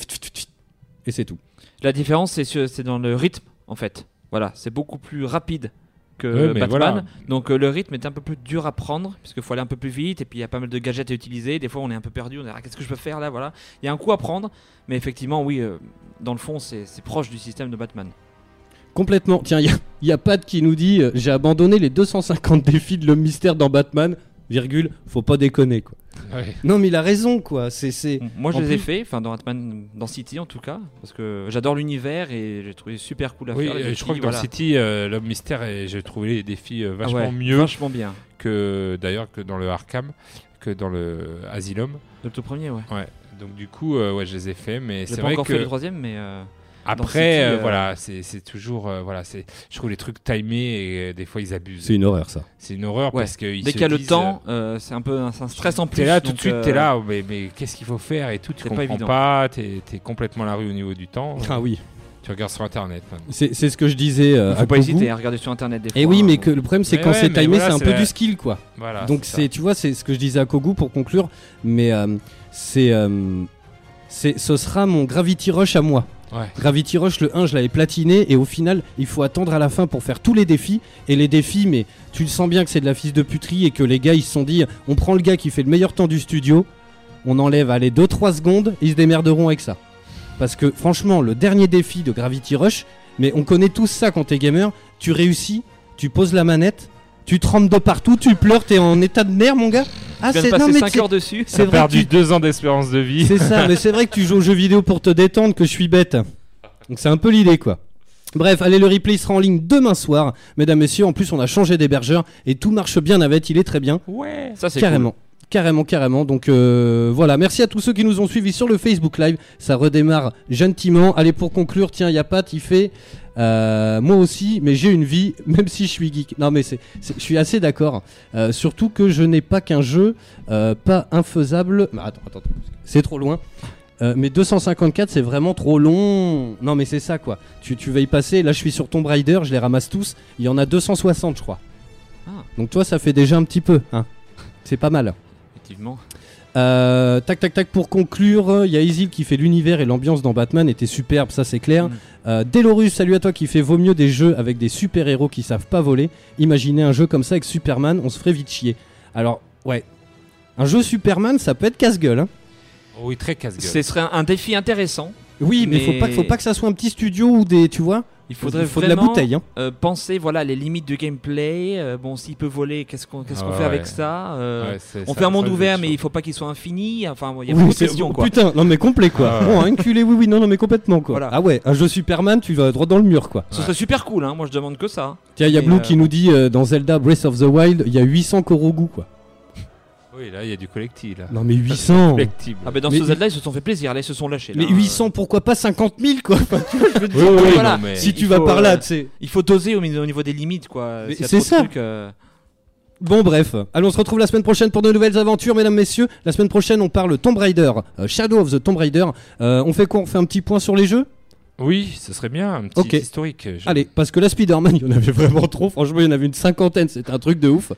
et c'est tout. La différence, c'est dans le rythme, en fait. Voilà, c'est beaucoup plus rapide que Ouais, Batman. voilà. Donc euh, le rythme est un peu plus dur à prendre, puisqu'il faut aller un peu plus vite, et puis il y a pas mal de gadgets à utiliser. Des fois, on est un peu perdu, on est ah, qu'est-ce que je peux faire là Voilà, il y a un coup à prendre, mais effectivement, oui, euh, dans le fond, c'est c'est proche du système de Batman. Complètement. Tiens, il y, a- y a Pat qui nous dit euh, j'ai abandonné les 250 défis de l'homme mystère dans Batman, virgule, faut pas déconner quoi. Ouais. Non mais il a raison quoi. C'est c'est Moi, je En les ai fait, enfin dans Batman, dans City en tout cas, parce que j'adore l'univers et j'ai trouvé super cool à Oui, faire. les je défis, crois que dans. City, euh, l'homme mystère, et j'ai trouvé les défis euh, Ah vachement ouais, mieux vachement bien. que d'ailleurs que dans le Arkham, que dans le Asylum. Le tout premier, ouais. Ouais. Donc du coup, euh, ouais, je les ai fait, mais J'ai c'est pas vrai encore que fait le troisième, mais euh, après, euh, euh, voilà, c'est c'est toujours, euh, voilà, c'est, je trouve les trucs timés et euh, des fois ils abusent. une horreur ça. C'est une horreur Ouais. parce que ils dès qu'il y a le temps, euh, c'est un peu un, c'est un stress en plus. T'es là tout de suite, euh, t'es là, mais, mais qu'est-ce qu'il faut faire et tout, tu c'est pas comprends évident. pas, t'es, t'es complètement à la rue au niveau du temps. Ah oui. Tu regardes sur internet. C'est c'est ce que je disais euh, Il faut à pas Kogu. hésiter à regarder sur internet des fois. Et oui, hein. mais que le problème c'est quand ouais, c'est timé, voilà, c'est un c'est peu la- du skill quoi. Voilà. Donc c'est, tu vois, c'est ce que je disais à Kogu pour conclure, mais euh, c'est, euh, c'est, ce sera mon Gravity Rush à moi. Ouais. Gravity Rush le 1 je l'avais platiné et au final il faut attendre à la fin pour faire tous les défis et les défis mais tu le sens bien que c'est de la fils de puterie et que les gars ils se sont dit on prend le gars qui fait le meilleur temps du studio on enlève allez 2-3 secondes ils se démerderont avec ça parce que franchement le dernier défi de Gravity Rush mais on connaît tous ça quand t'es gamer tu réussis tu poses la manette tu trembles de partout tu pleures t'es en état de nerf mon gars ah Tu c'est non mais 5 c'est- heures dessus. c'est perdu tu- deux ans d'espérance de vie. c'est ça, mais c'est vrai que tu joues aux jeux vidéo pour te détendre, que je suis bête. Donc c'est un peu l'idée, quoi. Bref, allez, le replay sera en ligne demain soir. Mesdames, messieurs, en plus, on a changé d'hébergeur et tout marche bien avec, il est très bien. Ouais. Ça, c'est Carrément. Carrément, carrément. Donc euh, voilà, merci à tous ceux qui nous ont suivis sur le Facebook Live. Ça redémarre gentiment. Allez, pour conclure, tiens, y a Pat, il fait. Euh, moi aussi, mais j'ai une vie, même si je suis geek. Non, mais c'est, je suis assez d'accord. Euh, surtout que je n'ai pas qu'un jeu, euh, pas infaisable. Mais attends, attends, attends, c'est trop loin. Mais 254, c'est vraiment trop long. Non, mais c'est ça quoi. Tu, tu vas y passer. Là, je suis sur Tomb Raider, je les ramasse tous. Il y en a 260, je crois. Ah. Donc, toi, ça fait déjà un petit peu. Hein. C'est pas mal. Effectivement. Euh, tac tac tac pour conclure, il y a Isil qui fait l'univers et l'ambiance dans Batman était superbe, ça c'est clair. Mm. Euh, Delorus, salut à toi qui fait vaut mieux des jeux avec des super héros qui savent pas voler. Imaginez un jeu comme ça avec Superman, on se ferait vite chier. Alors ouais, un jeu Superman, ça peut être casse-gueule. hein. Oui, très casse-gueule. Ce serait un, un défi intéressant. Oui, mais, Mais- faut pas faut pas que ça soit un petit studio ou des tu vois Il faudrait Il faut de la vraiment, bouteille. Hein. euh, penser voilà les limites du gameplay. euh, bon, s'il peut voler, qu'est-ce qu'on qu'est-ce qu'on Ah fait avec ça euh, Ouais, On ça- fait un monde ouvert, mais il faut pas qu'il soit infini. Enfin, il y a Oui, beaucoup de questions quoi. Putain, non mais complet quoi. Ah ouais. Bon, enculé, oui, oui, non, non, mais complètement quoi. Voilà. Ah ouais, un jeu Superman, tu vas droit dans le mur quoi. Ce serait super cool. Hein. Moi, je demande que ça. Tiens, il y a Blue euh, qui nous dit euh, dans Zelda Breath of the Wild, il y a 800 Korogu quoi. Oui, là, il y a du collectif. Là. Non mais 800 Collectible. Ah ben dans Mais- ce Zelda, ils se sont fait plaisir. Là, ils se sont lâchés. là, Mais hein. 800, pourquoi pas 50 000 quoi? Enfin, tu vois, je veux te Oui, dire, oui, voilà. non, mais- Si il tu vas faut, par là, euh, tu sais. Il faut doser au, au niveau des limites, quoi. Mais S'il y a c'est trop de ça. trucs, euh, Bon bref, allez on se retrouve la semaine prochaine pour de nouvelles aventures mesdames messieurs. La semaine prochaine on parle Tomb Raider, euh, Shadow of the Tomb Raider. Euh, on fait quoi? On fait un petit point sur les jeux? Oui, ce serait bien, un petit Ok. historique. je- Allez, parce que là Spider-Man il y en avait vraiment trop, franchement il y en avait une cinquantaine, c'était un truc de ouf. Ouais,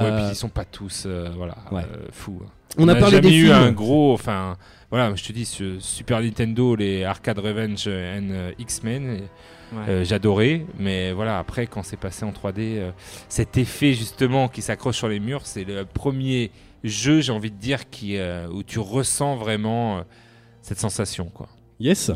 Euh, puis ils sont pas tous, euh, voilà, Ouais. euh, fous. hein. on a parlé jamais des eu films. un gros, enfin, voilà, je te dis, ce Super Nintendo, les Arcade Revenge and euh, X-Men, ouais. euh, j'adorais, mais voilà, après, quand c'est passé en 3D, euh, cet effet justement qui s'accroche sur les murs, c'est le premier jeu, j'ai envie de dire, qui, euh, où tu ressens vraiment euh, cette sensation, quoi. Yes.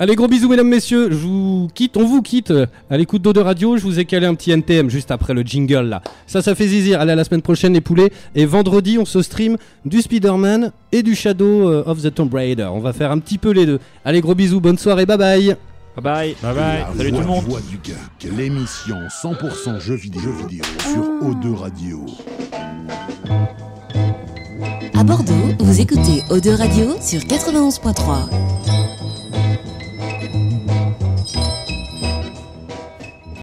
Allez, gros bisous, mesdames, messieurs. Je vous quitte, on vous quitte euh, à l'écoute d'eau de radio. Je vous ai calé un petit NTM juste après le jingle là. Ça, ça fait zizir. Allez, à la semaine prochaine, les poulets. Et vendredi, on se stream du Spider-Man et du Shadow euh, of the Tomb Raider. On va faire un petit peu les deux. Allez, gros bisous, bonne soirée, bye bye. Bye bye. Bye bye. La Salut tout le monde. voix du geek, l'émission 100% jeux vidéo, jeux vidéo sur O2 Radio. À Bordeaux, vous écoutez Eau de Radio sur 91.3.